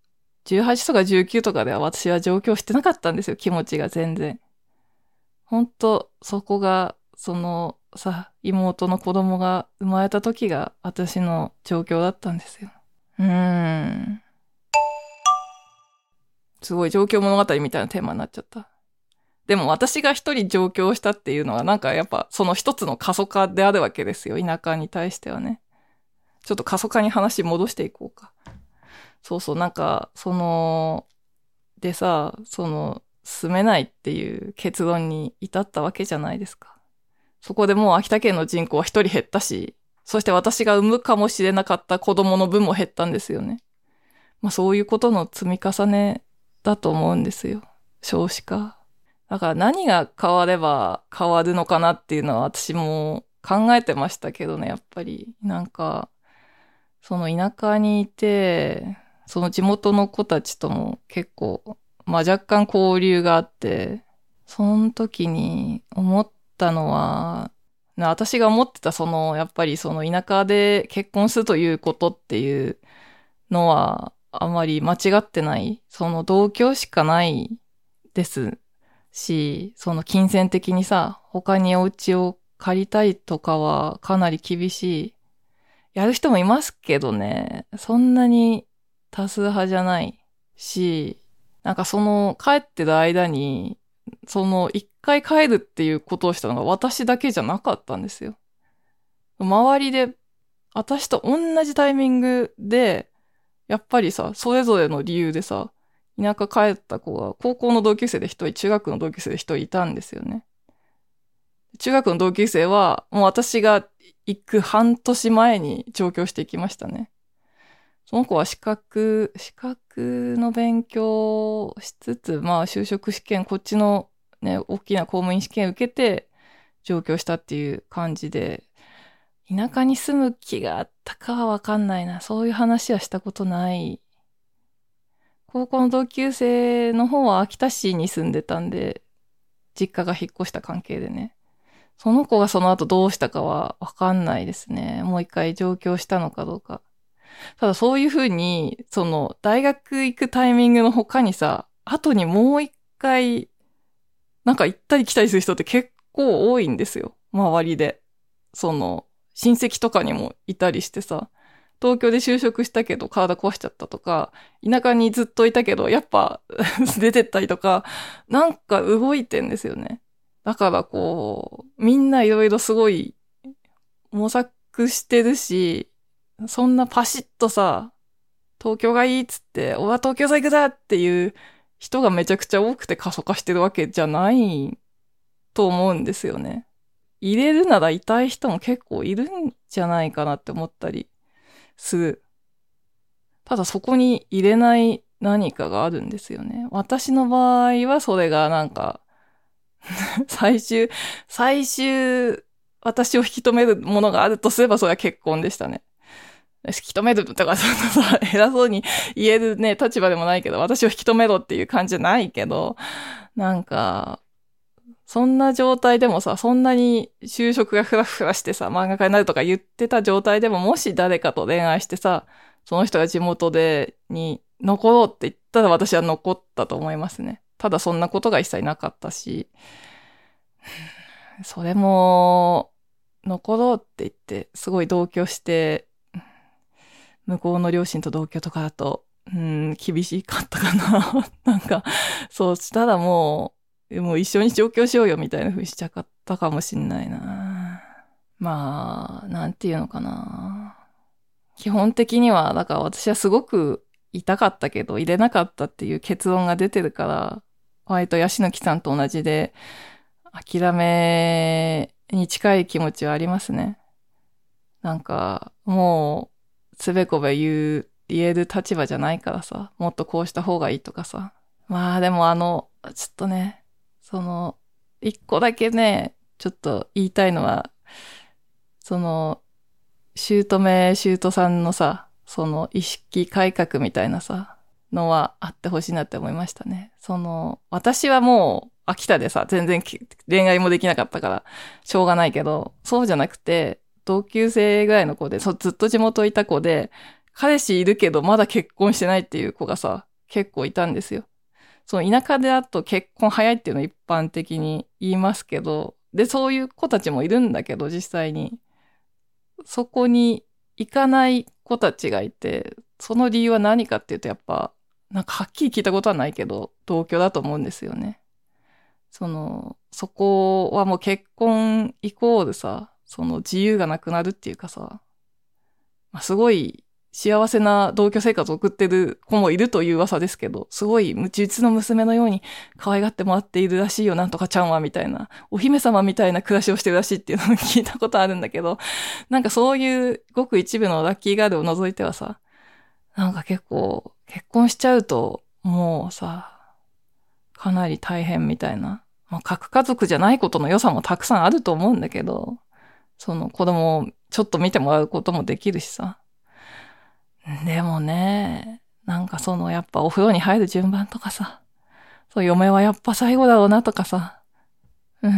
18とか19とかでは私は上京してなかったんですよ、気持ちが全然。ほんと、そこが、そのさ、妹の子供が生まれた時が私の状況だったんですよ。うーん。すごい状況物語みたいなテーマになっちゃった。でも私が一人上京したっていうのはなんかやっぱその一つの過疎化であるわけですよ。田舎に対してはね。ちょっと過疎化に話戻していこうか。そうそう、なんか、その、でさ、その、住めないっていう結論に至ったわけじゃないですか。そこでもう秋田県の人口は一人減ったし、そして私が産むかもしれなかった子供の分も減ったんですよね。まあそういうことの積み重ねだと思うんですよ。少子化。だから何が変われば変わるのかなっていうのは私も考えてましたけどね、やっぱり。なんか、その田舎にいて、その地元の子たちとも結構、まあ若干交流があって、その時に思ったのは、私が思ってたその、やっぱりその田舎で結婚するということっていうのは、あまり間違ってない。その同居しかないですし、その金銭的にさ、他にお家を借りたいとかはかなり厳しい。やる人もいますけどね、そんなに多数派じゃないし、なんかその帰ってる間に、その一回帰るっていうことをしたのが私だけじゃなかったんですよ。周りで、私と同じタイミングで、やっぱりさ、それぞれの理由でさ、田舎帰った子が高校の同級生で一人、中学の同級生で一人いたんですよね。中学の同級生は、もう私が行く半年前に上京していきましたね。その子は資格、資格の勉強しつつ、まあ就職試験、こっちのね、大きな公務員試験受けて上京したっていう感じで、田舎に住む気があったかはわかんないな。そういう話はしたことない。高校の同級生の方は秋田市に住んでたんで、実家が引っ越した関係でね。その子がその後どうしたかはわかんないですね。もう一回上京したのかどうか。ただそういうふうに、その、大学行くタイミングの他にさ、後にもう一回、なんか行ったり来たりする人って結構多いんですよ。周りで。その、親戚とかにもいたりしてさ、東京で就職したけど体壊しちゃったとか、田舎にずっといたけど、やっぱ 出てったりとか、なんか動いてんですよね。だからこう、みんないろいろすごい模索してるし、そんなパシッとさ、東京がいいっつって、俺は東京最強だっていう人がめちゃくちゃ多くて過疎化してるわけじゃないと思うんですよね。入れるなら痛い人も結構いるんじゃないかなって思ったりする。ただそこに入れない何かがあるんですよね。私の場合はそれがなんか 最終、最終私を引き止めるものがあるとすればそれは結婚でしたね。引き止めるとか、そのさ、偉そうに言えるね、立場でもないけど、私を引き止めろっていう感じじゃないけど、なんか、そんな状態でもさ、そんなに就職がふらふらしてさ、漫画家になるとか言ってた状態でも、もし誰かと恋愛してさ、その人が地元で、に残ろうって言ったら私は残ったと思いますね。ただそんなことが一切なかったし、それも、残ろうって言って、すごい同居して、向こうの両親と同居とかだと、うん、厳しかったかな。なんか、そうしたらもう、もう一緒に上京しようよみたいな風にしちゃったかもしんないな。まあ、なんていうのかな。基本的には、だから私はすごく痛かったけど、入れなかったっていう結論が出てるから、割とヤシの木さんと同じで、諦めに近い気持ちはありますね。なんか、もう、つべこべ言う、言える立場じゃないからさ、もっとこうした方がいいとかさ。まあでもあの、ちょっとね、その、一個だけね、ちょっと言いたいのは、その、姑、姑さんのさ、その意識改革みたいなさ、のはあってほしいなって思いましたね。その、私はもう秋田でさ、全然恋愛もできなかったから、しょうがないけど、そうじゃなくて、同級生ぐらいの子で、ずっと地元いた子で、彼氏いるけどまだ結婚してないっていう子がさ、結構いたんですよ。その田舎であと結婚早いっていうのを一般的に言いますけど、で、そういう子たちもいるんだけど、実際に。そこに行かない子たちがいて、その理由は何かっていうと、やっぱ、なんかはっきり聞いたことはないけど、同居だと思うんですよね。その、そこはもう結婚イコールさ、その自由がなくなるっていうかさ、まあ、すごい幸せな同居生活を送ってる子もいるという噂ですけど、すごい実の娘のように可愛がってもらっているらしいよ、なんとかちゃんは、みたいな、お姫様みたいな暮らしをしてるらしいっていうのを聞いたことあるんだけど、なんかそういうごく一部のラッキーガールを除いてはさ、なんか結構結婚しちゃうと、もうさ、かなり大変みたいな。まあ、核家族じゃないことの良さもたくさんあると思うんだけど、その子供をちょっと見てもらうこともできるしさ。でもね、なんかそのやっぱお風呂に入る順番とかさ、そう嫁はやっぱ最後だろうなとかさ、うん。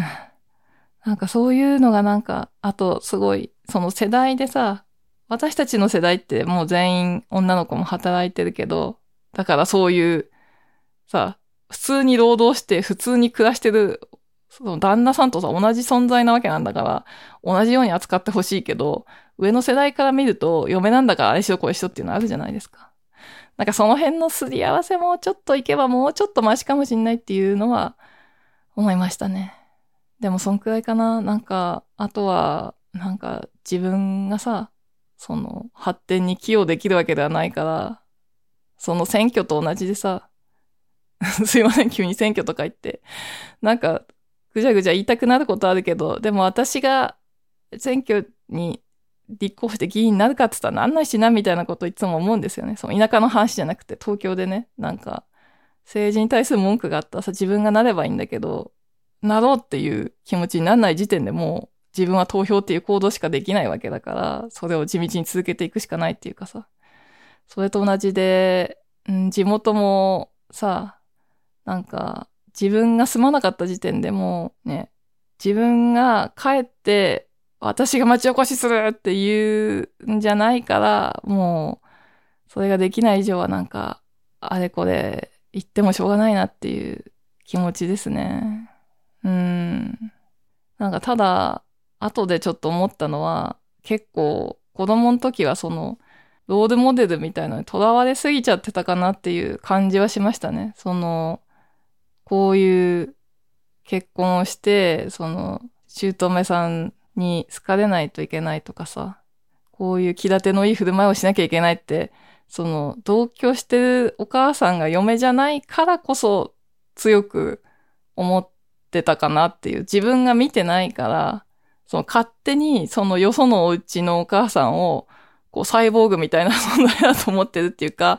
なんかそういうのがなんか、あとすごい、その世代でさ、私たちの世代ってもう全員女の子も働いてるけど、だからそういうさ、普通に労働して普通に暮らしてる、その旦那さんとさ、同じ存在なわけなんだから、同じように扱ってほしいけど、上の世代から見ると、嫁なんだからあれしろこれしろっていうのあるじゃないですか。なんかその辺のすり合わせもちょっといけばもうちょっとマシかもしんないっていうのは思いましたね。でもそんくらいかな。なんか、あとは、なんか自分がさ、その発展に寄与できるわけではないから、その選挙と同じでさ、すいません、急に選挙とか言って。なんか、ぐじゃぐじゃ言いたくなることあるけど、でも私が選挙に立候補して議員になるかって言ったらなんないしな、みたいなこといつも思うんですよね。その田舎の話じゃなくて、東京でね、なんか、政治に対する文句があったらさ、自分がなればいいんだけど、なろうっていう気持ちにならない時点でもう、自分は投票っていう行動しかできないわけだから、それを地道に続けていくしかないっていうかさ。それと同じで、うん、地元もさ、なんか、自分が住まなかった時点でもうね、自分が帰って私が町おこしするって言うんじゃないから、もう、それができない以上はなんか、あれこれ言ってもしょうがないなっていう気持ちですね。うん。なんかただ、後でちょっと思ったのは、結構子供の時はその、ロールモデルみたいなのに囚われすぎちゃってたかなっていう感じはしましたね。その、こういう結婚をして、その、姑さんに好かれないといけないとかさ、こういう気立てのいい振る舞いをしなきゃいけないって、その、同居してるお母さんが嫁じゃないからこそ強く思ってたかなっていう、自分が見てないから、その勝手にそのよそのお家のお母さんを、こうサイボーグみたいな存在だと思ってるっていうか、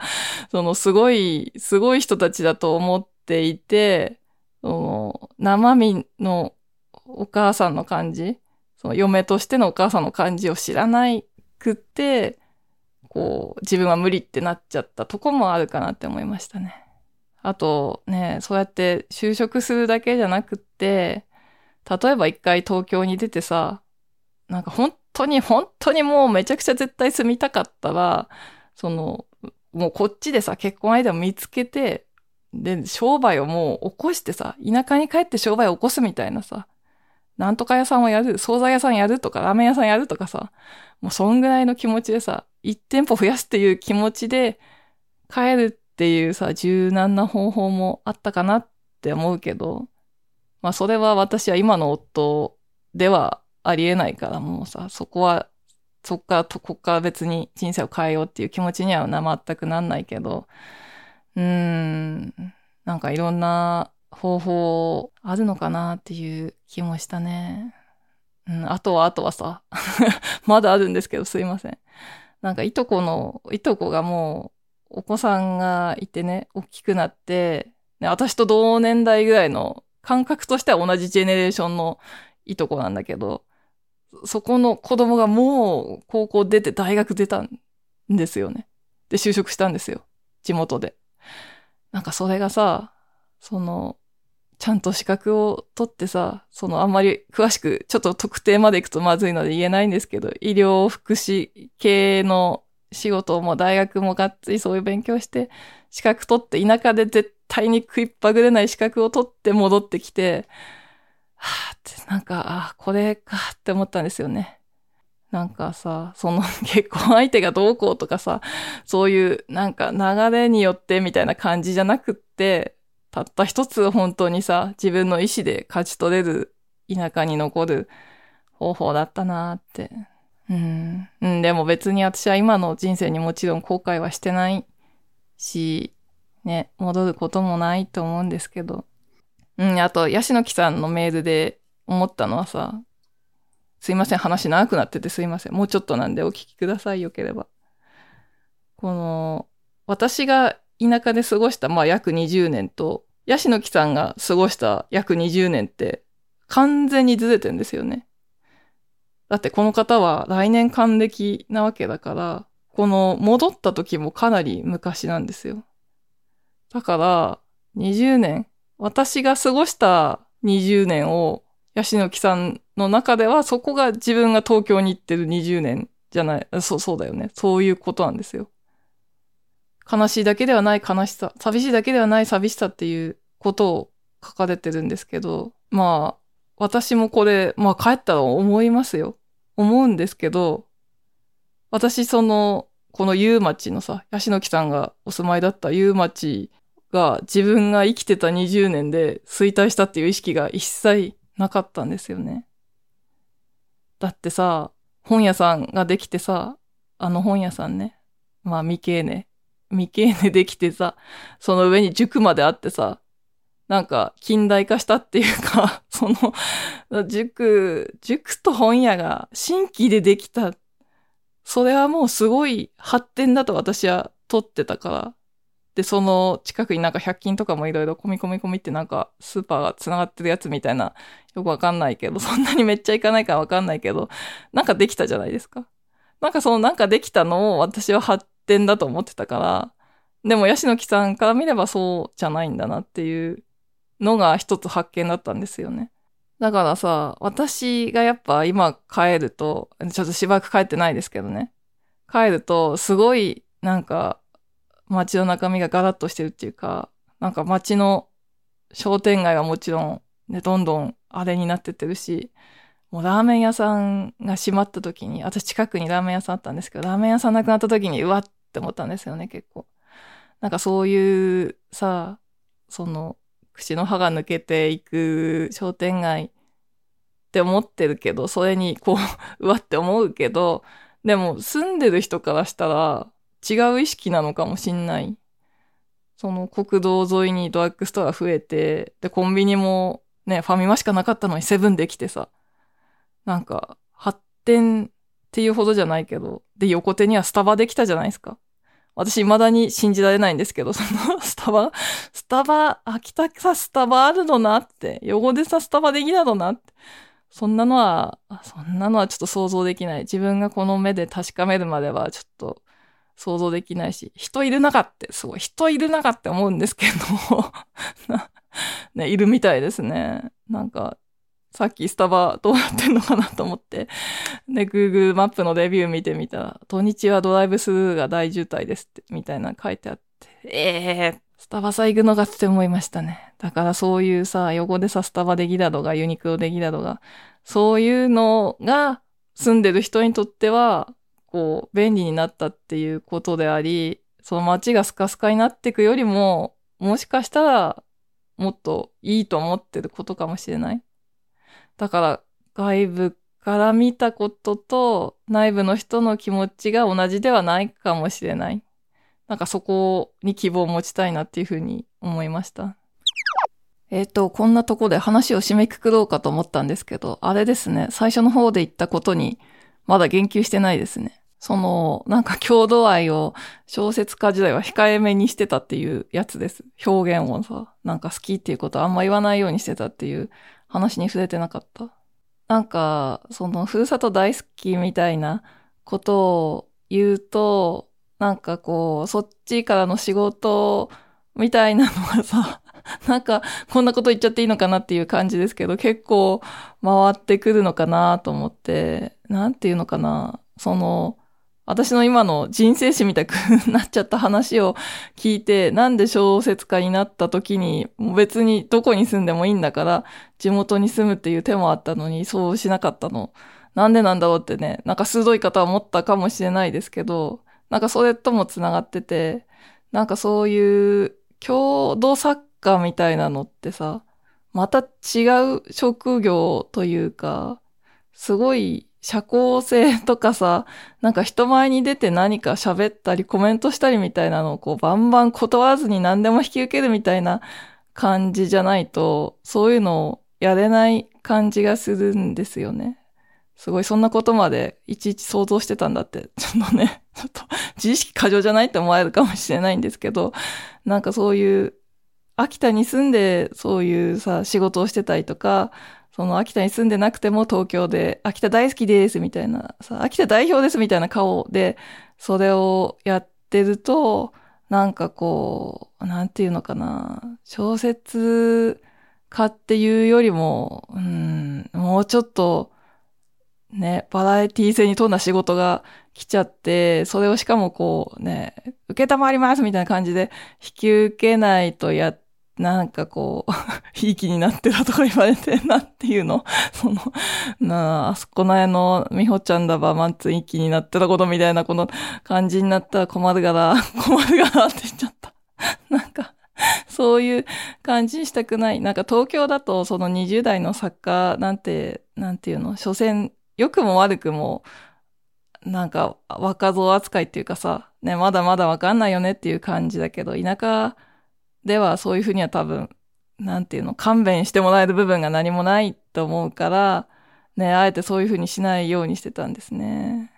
そのすごい、すごい人たちだと思ってていて、その生身のお母さんの感じその嫁としてのお母さんの感じを知らないくって、こう、自分は無理ってなっちゃったとこもあるかなって思いましたね。あとね、そうやって就職するだけじゃなくって、例えば一回東京に出てさ、なんか本当に本当にもうめちゃくちゃ絶対住みたかったら、その、もうこっちでさ、結婚相手を見つけて、で、商売をもう起こしてさ、田舎に帰って商売を起こすみたいなさ、なんとか屋さんをやる、惣菜屋さんやるとか、ラーメン屋さんやるとかさ、もうそんぐらいの気持ちでさ、一店舗増やすっていう気持ちで帰るっていうさ、柔軟な方法もあったかなって思うけど、まあそれは私は今の夫ではありえないからもうさ、そこは、そっから、ここから別に人生を変えようっていう気持ちには全くなんないけど、うーん、なんかいろんな方法あるのかなっていう気もしたね。うん、あとはあとはさ、まだあるんですけどすいません。なんかいとこの、いとこがもう、お子さんがいてね、大きくなって、ね、私と同年代ぐらいの感覚としては同じジェネレーションのいとこなんだけど、そこの子供がもう高校出て大学出たんですよね。で、就職したんですよ。地元で。なんかそれがさ、その、ちゃんと資格を取ってさ、そのあんまり詳しく、ちょっと特定まで行くとまずいので言えないんですけど、医療福祉系の仕事も大学もがっつりそういう勉強して、資格取って田舎で絶対に食いっぱぐれない資格を取って戻ってきて、はぁってなんか、あ、これかって思ったんですよね。なんかさ、その 結婚相手がどうこうとかさ、そういうなんか流れによってみたいな感じじゃなくって、たった一つ本当にさ、自分の意思で勝ち取れる田舎に残る方法だったなーって。うん。うん、でも別に私は今の人生にもちろん後悔はしてないし、ね、戻ることもないと思うんですけど。うん、あと、ヤシの木さんのメールで思ったのはさ、すいません、話長くなっててすいません。もうちょっとなんでお聞きください、よければ。この、私が田舎で過ごした、まあ、約20年と、ヤシの木さんが過ごした約20年って、完全にずれてんですよね。だってこの方は来年還暦なわけだから、この戻った時もかなり昔なんですよ。だから、20年、私が過ごした20年を、ヤシの木さんの中では、そこが自分が東京に行ってる20年じゃない、そう、そうだよね。そういうことなんですよ。悲しいだけではない悲しさ、寂しいだけではない寂しさっていうことを書かれてるんですけど、まあ、私もこれ、まあ帰ったら思いますよ。思うんですけど、私その、この夕町のさ、ヤシの木さんがお住まいだった夕町が自分が生きてた20年で衰退したっていう意識が一切なかったんですよね。だってさ、本屋さんができてさ、あの本屋さんね。まあ未経ね。未経ね できてさ、その上に塾まであってさ、なんか近代化したっていうか、その、塾、塾と本屋が新規でできた。それはもうすごい発展だと私は取ってたから。で、その近くになんか100均とかもいろいろ込み込み込みってなんかスーパーが繋がってるやつみたいな、よくわかんないけど、そんなにめっちゃ行かないからわかんないけど、なんかできたじゃないですか。なんかそのなんかできたのを私は発展だと思ってたから、でもヤシの木さんから見ればそうじゃないんだなっていうのが一つ発見だったんですよね。だからさ、私がやっぱ今帰ると、ちょっとしばらく帰ってないですけどね。帰ると、すごいなんか街の中身がガラッとしてるっていうか、なんか街の商店街はもちろん、ね、どんどんあれになってってるし、もうラーメン屋さんが閉まった時に、私近くにラーメン屋さんあったんですけど、ラーメン屋さんなくなった時に、うわって思ったんですよね、結構。なんかそういうさ、その、口の歯が抜けていく商店街って思ってるけど、それにこう、うわって思うけど、でも住んでる人からしたら、違う意識なのかもしんない。その国道沿いにドラッグストア増えて、で、コンビニもね、ファミマしかなかったのにセブンできてさ、なんか、発展っていうほどじゃないけど、で、横手にはスタバできたじゃないですか。私未だに信じられないんですけど、そのスタバ、スタバ、秋田さスタバあるのなって、横でさスタバできたのなって。そんなのは、そんなのはちょっと想像できない。自分がこの目で確かめるまではちょっと想像できないし、人いる中ってすごい、人いる中って思うんですけどね、いるみたいですね。なんか、さっきスタバどうなってんのかなと思って、で、Google マップのレビュー見てみたら、土日はドライブスルーが大渋滞ですって、みたいな書いてあって、ええー、スタバさ行くのかって思いましたね。だからそういうさ、横でさ、スタバできだとか、ユニクロできだとか、そういうのが住んでる人にとっては、こう、便利になったっていうことであり、その街がスカスカになっていくよりも、もしかしたら、もっといいと思ってることかもしれない。だから、外部から見たことと内部の人の気持ちが同じではないかもしれない。なんかそこに希望を持ちたいなっていうふうに思いました。えっ、と、こんなとこで話を締めくくろうかと思ったんですけど、あれですね、最初の方で言ったことに、まだ言及してないですね。その、なんか郷土愛を小説家時代は控えめにしてたっていうやつです。表現をさ、なんか好きっていうことあんま言わないようにしてたっていう話に触れてなかった。なんか、その、ふるさと大好きみたいなことを言うと、なんかこう、そっちからの仕事みたいなのがさ、なんか、こんなこと言っちゃっていいのかなっていう感じですけど、結構回ってくるのかなと思って、なんていうのかな。その、私の今の人生史みたくなっちゃった話を聞いて、なんで小説家になった時に、別にどこに住んでもいいんだから、地元に住むっていう手もあったのに、そうしなかったの。なんでなんだろうってね、なんか鋭い方は思ったかもしれないですけど、なんかそれとも繋がってて、なんかそういう郷土作家みたいなのってさ、また違う職業というか、すごい社交性とかさ、なんか人前に出て何か喋ったりコメントしたりみたいなのをこうバンバン断らずに何でも引き受けるみたいな感じじゃないと、そういうのをやれない感じがするんですよね。すごいそんなことまでいちいち想像してたんだって、ちょっとね、ちょっと自意識過剰じゃないって思われるかもしれないんですけど、なんかそういう秋田に住んでそういうさ、仕事をしてたりとか、その秋田に住んでなくても東京で、秋田大好きですみたいな、さ、秋田代表ですみたいな顔で、それをやってると、なんかこう、なんていうのかな、小説家っていうよりも、うん、もうちょっと、ね、バラエティー性に富んだ仕事が来ちゃって、それをしかもこうね、受けたまりますみたいな感じで引き受けないとやってなんかこう、ひいきになってたとか言われて、なんていうの その、なあ、あそこの絵のみほちゃんだばマンツン一気になってたことみたいなこの感じになったら困るがら、困るがらって言っちゃった。なんか、そういう感じにしたくない。なんか東京だとその20代の作家なんて、なんていうの、所詮、良くも悪くも、なんか若造扱いっていうかさ、ね、まだまだわかんないよねっていう感じだけど、田舎ではそういうふうには多分、なんていうの、勘弁してもらえる部分が何もないと思うから、ね、あえてそういうふうにしないようにしてたんですね。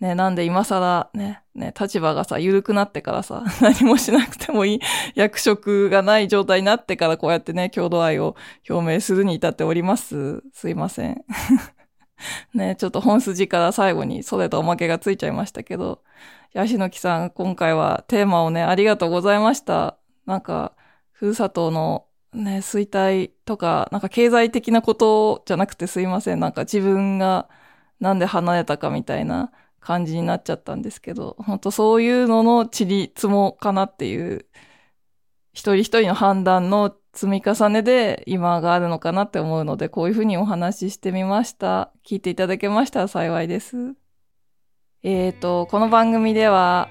ね、なんで今更ね、ね、立場がさ、緩くなってからさ、何もしなくてもいい役職がない状態になってからこうやってね、郷土愛を表明するに至っております。すいません。ね、ちょっと本筋から最後にそれとおまけがついちゃいましたけど、ヤシノキさん、今回はテーマをね、ありがとうございました。なんか、ふるさとのね、衰退とか、なんか経済的なことじゃなくてすいません。なんか自分がなんで離れたかみたいな感じになっちゃったんですけど、本当そういうののちりつもかなっていう、一人一人の判断の積み重ねで今があるのかなって思うので、こういうふうにお話ししてみました。聞いていただけましたら幸いです。えっ、ー、と、この番組では、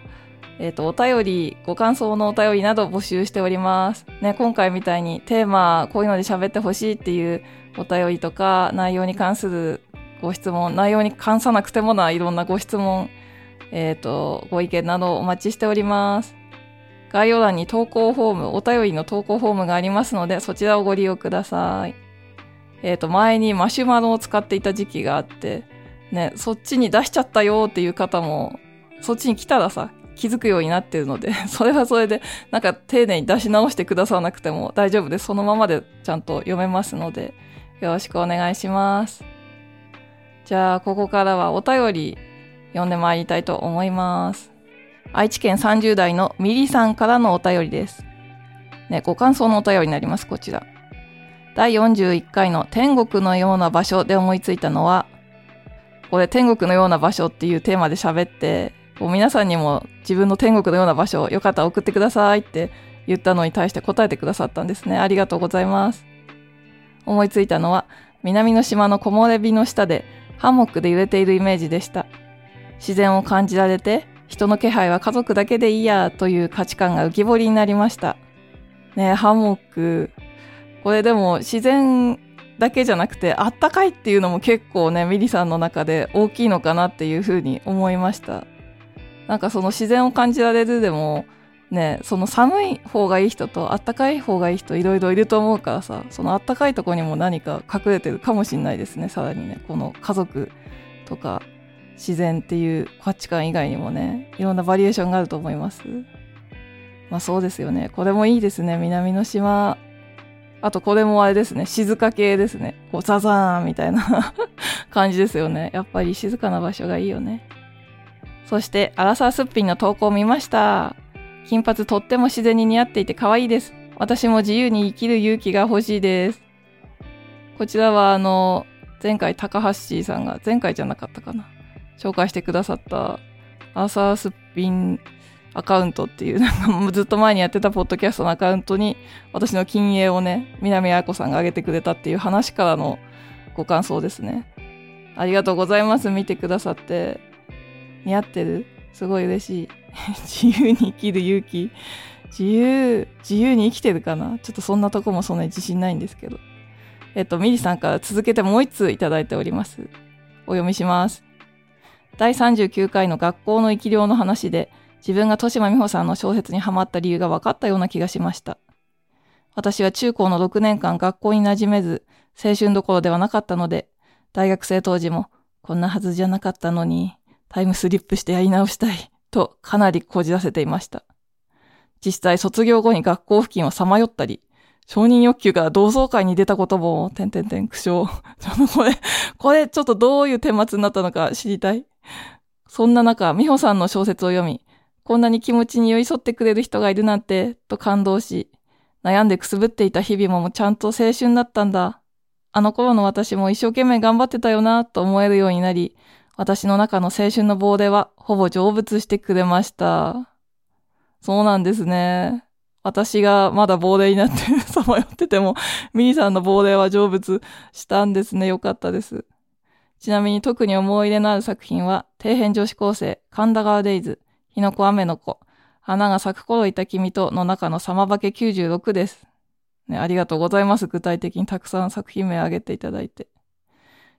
えっ、ー、と、お便り、ご感想のお便りなど募集しております。ね、今回みたいにテーマ、こういうので喋ってほしいっていうお便りとか、内容に関するご質問、内容に関さなくてもないろんなご質問、えっ、ー、と、ご意見などお待ちしております。概要欄に投稿フォーム、お便りの投稿フォームがありますので、そちらをご利用ください。えっ、ー、と、前にマシュマロを使っていた時期があって、ね、そっちに出しちゃったよっていう方も、そっちに来たらさ、気づくようになってるので、それはそれで、なんか丁寧に出し直してくださらなくても大丈夫です。そのままでちゃんと読めますので、よろしくお願いします。じゃあ、ここからはお便り読んでまいりたいと思います。愛知県30代のミリさんからのお便りです。ね、ご感想のお便りになります、こちら。第41回の天国のような場所で思いついたのは、これ天国のような場所っていうテーマで喋って、こう皆さんにも自分の天国のような場所、よかったら送ってくださいって言ったのに対して答えてくださったんですね。ありがとうございます。思いついたのは、南の島の木漏れ日の下でハンモックで揺れているイメージでした。自然を感じられて、人の気配は家族だけでいいやという価値観が浮き彫りになりました。ねハンモック。これでも自然だけじゃなくて、あったかいっていうのも結構ね、ミリさんの中で大きいのかなっていうふうに思いました。なんかその自然を感じられるでも、ね、その寒い方がいい人と暖かい方がいい人いろいろいると思うからさ、その暖かいとこにも何か隠れてるかもしんないですね、さらにね。この家族とか自然っていう価値観以外にもね、いろんなバリエーションがあると思います。まあそうですよね。これもいいですね。南の島。あとこれもあれですね。静か系ですね。こうザザーンみたいな 感じですよね。やっぱり静かな場所がいいよね。そして、アラサーすっぴんの投稿を見ました。金髪とっても自然に似合っていて可愛いです。私も自由に生きる勇気が欲しいです。こちらはあの、前回高橋さんが、前回じゃなかったかな。紹介してくださった、アーサースピンアカウントっていう、なんかずっと前にやってたポッドキャストのアカウントに、私の禁煙をね、南彩子さんが上げてくれたっていう話からのご感想ですね。ありがとうございます。見てくださって。似合ってる？すごい嬉しい。自由に生きる勇気。自由、自由に生きてるかな？ちょっとそんなとこもそんなに自信ないんですけど。えっと、ミリさんから続けてもう一通いただいております。お読みします。第39回の学校の生き量の話で、自分が豊島美穂さんの小説にハマった理由が分かったような気がしました。私は中高の6年間学校に馴染めず、青春どころではなかったので、大学生当時も、こんなはずじゃなかったのに、タイムスリップしてやり直したい、とかなりこじらせていました。実際卒業後に学校付近をさまよったり、承認欲求が同窓会に出たことも、てんてんてん苦笑。これ、これちょっとどういう顛末になったのか知りたい。そんな中、美穂さんの小説を読み、こんなに気持ちに寄り添ってくれる人がいるなんて、と感動し、悩んでくすぶっていた日々もちゃんと青春だったんだ。あの頃の私も一生懸命頑張ってたよな、と思えるようになり、私の中の青春の棒では、ほぼ成仏してくれました。そうなんですね。私がまだ亡霊になって さまよってても、ミニさんの亡霊は成仏したんですね。よかったです。ちなみに特に思い入れのある作品は、底辺女子高生、神田川デイズ、日の子雨の子、花が咲く頃いた君との中の様化け96です。ね、ありがとうございます。具体的にたくさん作品名挙げていただいて。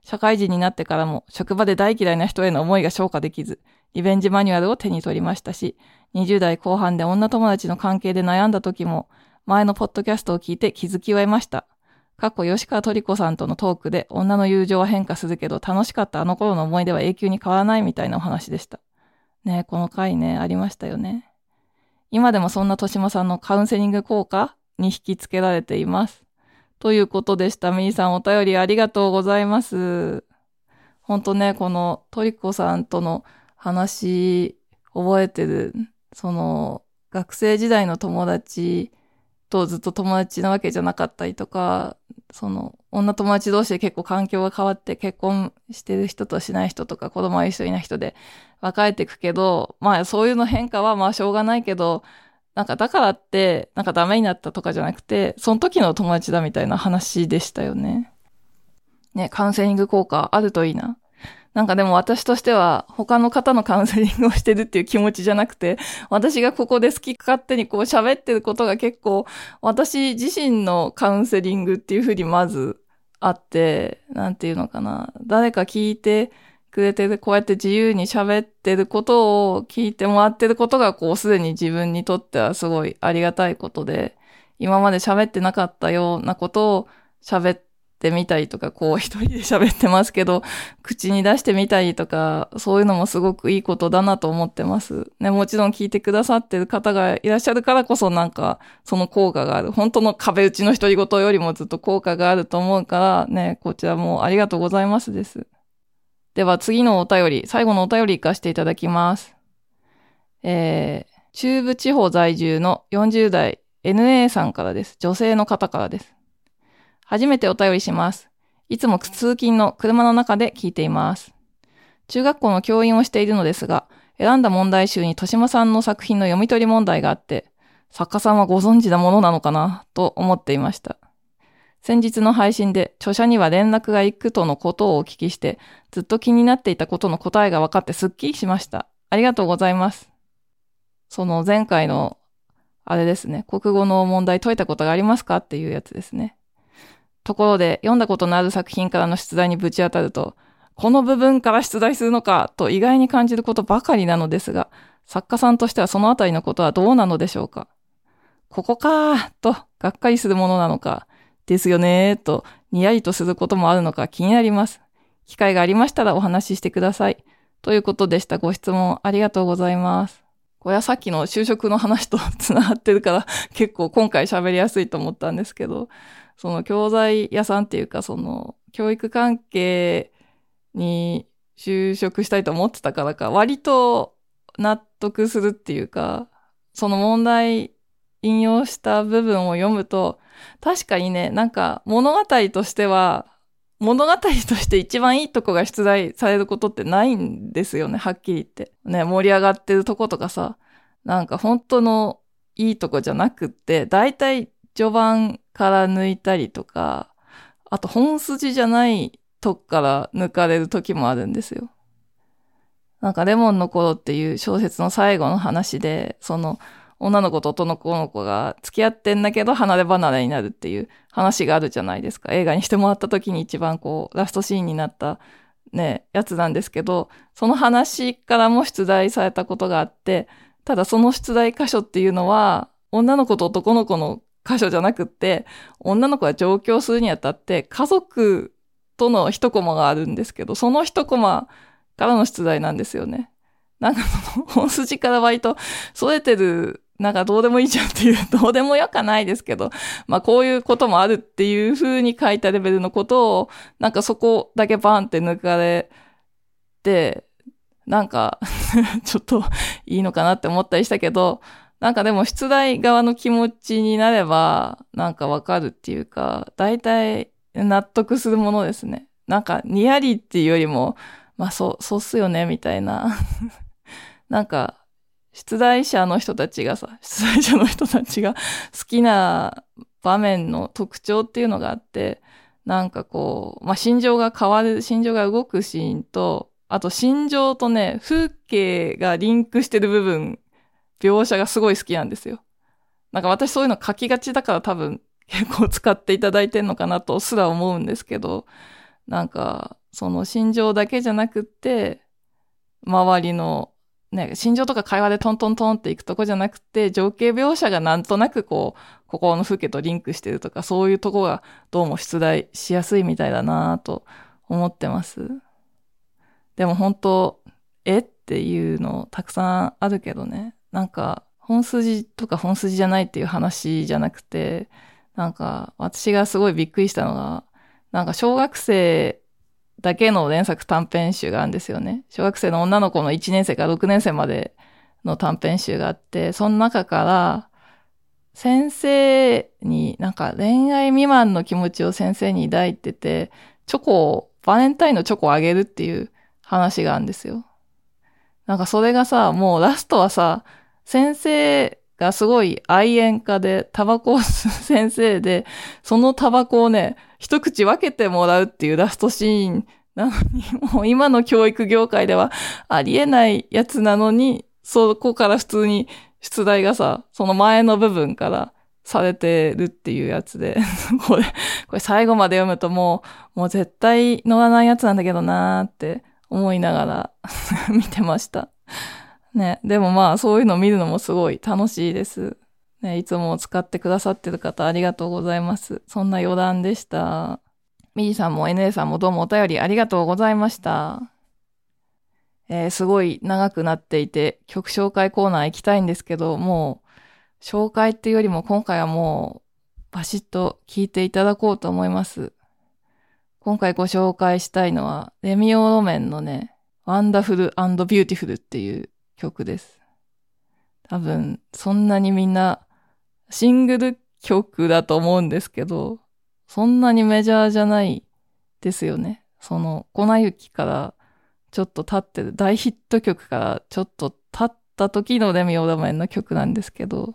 社会人になってからも職場で大嫌いな人への思いが消化できず、リベンジマニュアルを手に取りましたし、20代後半で女友達の関係で悩んだ時も、前のポッドキャストを聞いて気づきを得ました。過去吉川トリコさんとのトークで女の友情は変化するけど楽しかったあの頃の思い出は永久に変わらないみたいなお話でした。ねこの回ね、ありましたよね。今でもそんな豊島さんのカウンセリング効果に引き付けられています。ということでした。みーさんお便りありがとうございます。ほんとね、このトリコさんとの話、覚えてる。その、学生時代の友達とずっと友達なわけじゃなかったりとか、その、女友達同士で結構環境が変わって結婚してる人としない人とか子供いる人いない人で分かれていくけど、まあそういうの変化はまあしょうがないけど、なんかだからって、なんかダメになったとかじゃなくて、その時の友達だみたいな話でしたよね。ね、カウンセリング効果あるといいな。なんかでも私としては他の方のカウンセリングをしてるっていう気持ちじゃなくて、私がここで好き勝手にこう喋ってることが結構私自身のカウンセリングっていうふうにまずあって、なんていうのかな。誰か聞いてくれてる、こうやって自由に喋ってることを聞いてもらってることがこうすでに自分にとってはすごいありがたいことで、今まで喋ってなかったようなことを喋ってみたりとか、こう一人で喋ってますけど、口に出してみたりとか、そういうのもすごくいいことだなと思ってます。ね、もちろん聞いてくださってる方がいらっしゃるからこそなんか、その効果がある。本当の壁打ちの独り言よりもずっと効果があると思うから、ね、こちらもありがとうございますです。では次のお便り、最後のお便り行かせていただきます。えー、中部地方在住の40代 NA さんからです。女性の方からです。初めてお便りします。いつも通勤の車の中で聞いています。中学校の教員をしているのですが、選んだ問題集に豊島さんの作品の読み取り問題があって、作家さんはご存知なものなのかなと思っていました。先日の配信で著者には連絡が行くとのことをお聞きして、ずっと気になっていたことの答えが分かってすっきりしました。ありがとうございます。その前回の、あれですね、国語の問題解いたことがありますかっていうやつですね。ところで読んだことのある作品からの出題にぶち当たると、この部分から出題するのかと意外に感じることばかりなのですが、作家さんとしてはそのあたりのことはどうなのでしょうかここかーと、がっかりするものなのか、ですよねと、にやりとすることもあるのか気になります。機会がありましたらお話ししてください。ということでした。ご質問ありがとうございます。これはさっきの就職の話と繋がってるから結構今回喋りやすいと思ったんですけど、その教材屋さんっていうかその教育関係に就職したいと思ってたからか、割と納得するっていうか、その問題引用した部分を読むと、確かにね、なんか物語としては、物語として一番いいとこが出題されることってないんですよね、はっきり言って。ね、盛り上がってるとことかさ、なんか本当のいいとこじゃなくって、だいたい序盤から抜いたりとか、あと本筋じゃないとこから抜かれる時もあるんですよ。なんかレモンの頃っていう小説の最後の話で、その女の子と男の子が付き合ってんだけど離れ離れになるっていう話があるじゃないですか。映画にしてもらった時に一番こう、ラストシーンになったね、やつなんですけど、その話からも出題されたことがあって、ただその出題箇所っていうのは、女の子と男の子の箇所じゃなくって、女の子が上京するにあたって、家族との一コマがあるんですけど、その一コマからの出題なんですよね。なんかその本筋から割と添えてるなんかどうでもいいじゃんっていう、どうでもよかないですけど、まあこういうこともあるっていう風に書いたレベルのことを、なんかそこだけバーンって抜かれて、なんか ちょっといいのかなって思ったりしたけど、なんかでも出題側の気持ちになれば、なんかわかるっていうか、大体納得するものですね。なんかニヤリっていうよりも、まあそう、そうっすよね、みたいな。なんか、出題者の人たちがさ、出題者の人たちが 好きな場面の特徴っていうのがあって、なんかこう、まあ、心情が変わる、心情が動くシーンと、あと心情とね、風景がリンクしてる部分、描写がすごい好きなんですよ。なんか私そういうの書きがちだから多分結構使っていただいてんのかなとすら思うんですけど、なんか、その心情だけじゃなくて、周りのね、心情とか会話でトントントンっていくとこじゃなくて、情景描写がなんとなくこう、心の風景とリンクしてるとか、そういうとこがどうも出題しやすいみたいだなと思ってます。でも本当、えっていうのたくさんあるけどね。なんか、本筋とか本筋じゃないっていう話じゃなくて、なんか、私がすごいびっくりしたのが、なんか小学生だけの連作短編集があるんですよね。小学生の女の子の1年生から6年生までの短編集があって、その中から、先生に、なんか恋愛未満の気持ちを先生に抱いてて、チョコを、バレンタインのチョコをあげるっていう話があるんですよ。なんかそれがさ、もうラストはさ、先生がすごい愛煙家で、タバコを吸う先生で、そのタバコをね、一口分けてもらうっていうラストシーンなのに、もう今の教育業界ではありえないやつなのに、そこから普通に出題がさ、その前の部分からされてるっていうやつで、これ、これ最後まで読むともう、もう絶対乗らないやつなんだけどなーって思いながら 見てました。ね、でもまあそういうの見るのもすごい楽しいです。ね、いつも使ってくださってる方ありがとうございます。そんな余談でした。ミリさんも NA さんもどうもお便りありがとうございました。えー、すごい長くなっていて、曲紹介コーナー行きたいんですけど、もう、紹介っていうよりも今回はもう、バシッと聴いていただこうと思います。今回ご紹介したいのは、レミオロメンのね、 Wonderful Beautiful っていう曲です。多分、そんなにみんなシングル曲だと思うんですけど、そんなにメジャーじゃないですよね。その、粉雪からちょっと経ってる、大ヒット曲からちょっと経った時のレミオロメンの曲なんですけど、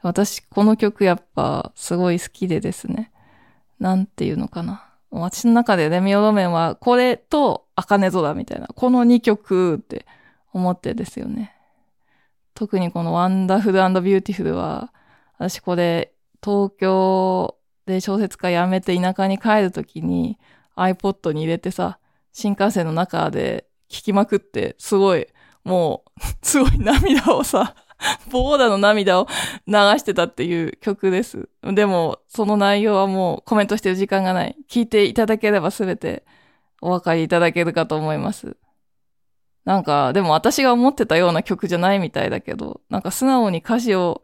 私この曲やっぱすごい好きでですね。なんていうのかな。私の中でレミオロメンはこれと茜空みたいな、この2曲って思ってですよね。特にこの Wonderful Beautiful は、私これ、東京で小説家辞めて田舎に帰るときに iPod に入れてさ、新幹線の中で聴きまくって、すごい、もう、すごい涙をさ、滂沱の涙を流してたっていう曲です。でも、その内容はもうコメントしてる時間がない。聞いていただければすべてお分かりいただけるかと思います。なんか、でも私が思ってたような曲じゃないみたいだけど、なんか素直に歌詞を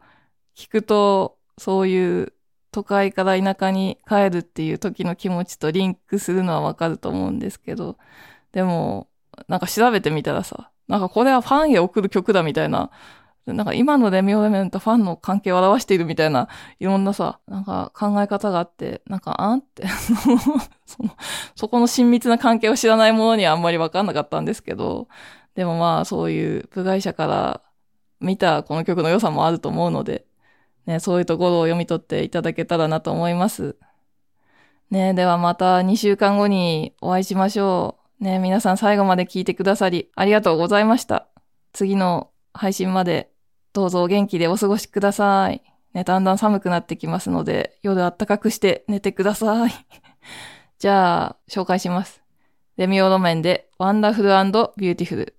聞くと、そういう都会から田舎に帰るっていう時の気持ちとリンクするのはわかると思うんですけど、でも、なんか調べてみたらさ、なんかこれはファンへ送る曲だみたいな、なんか今のレミオレメンとファンの関係を表しているみたいな、いろんなさ、なんか考え方があって、なんか、あんって その、そこの親密な関係を知らないものにはあんまりわかんなかったんですけど、でもまあそういう部外者から見たこの曲の良さもあると思うので、ね、そういうところを読み取っていただけたらなと思います。ね、ではまた2週間後にお会いしましょう。ね、皆さん最後まで聞いてくださりありがとうございました。次の配信までどうぞお元気でお過ごしください。ね、だんだん寒くなってきますので、夜暖かくして寝てください。じゃあ、紹介します。レミオロメンで Wonderful Beautiful。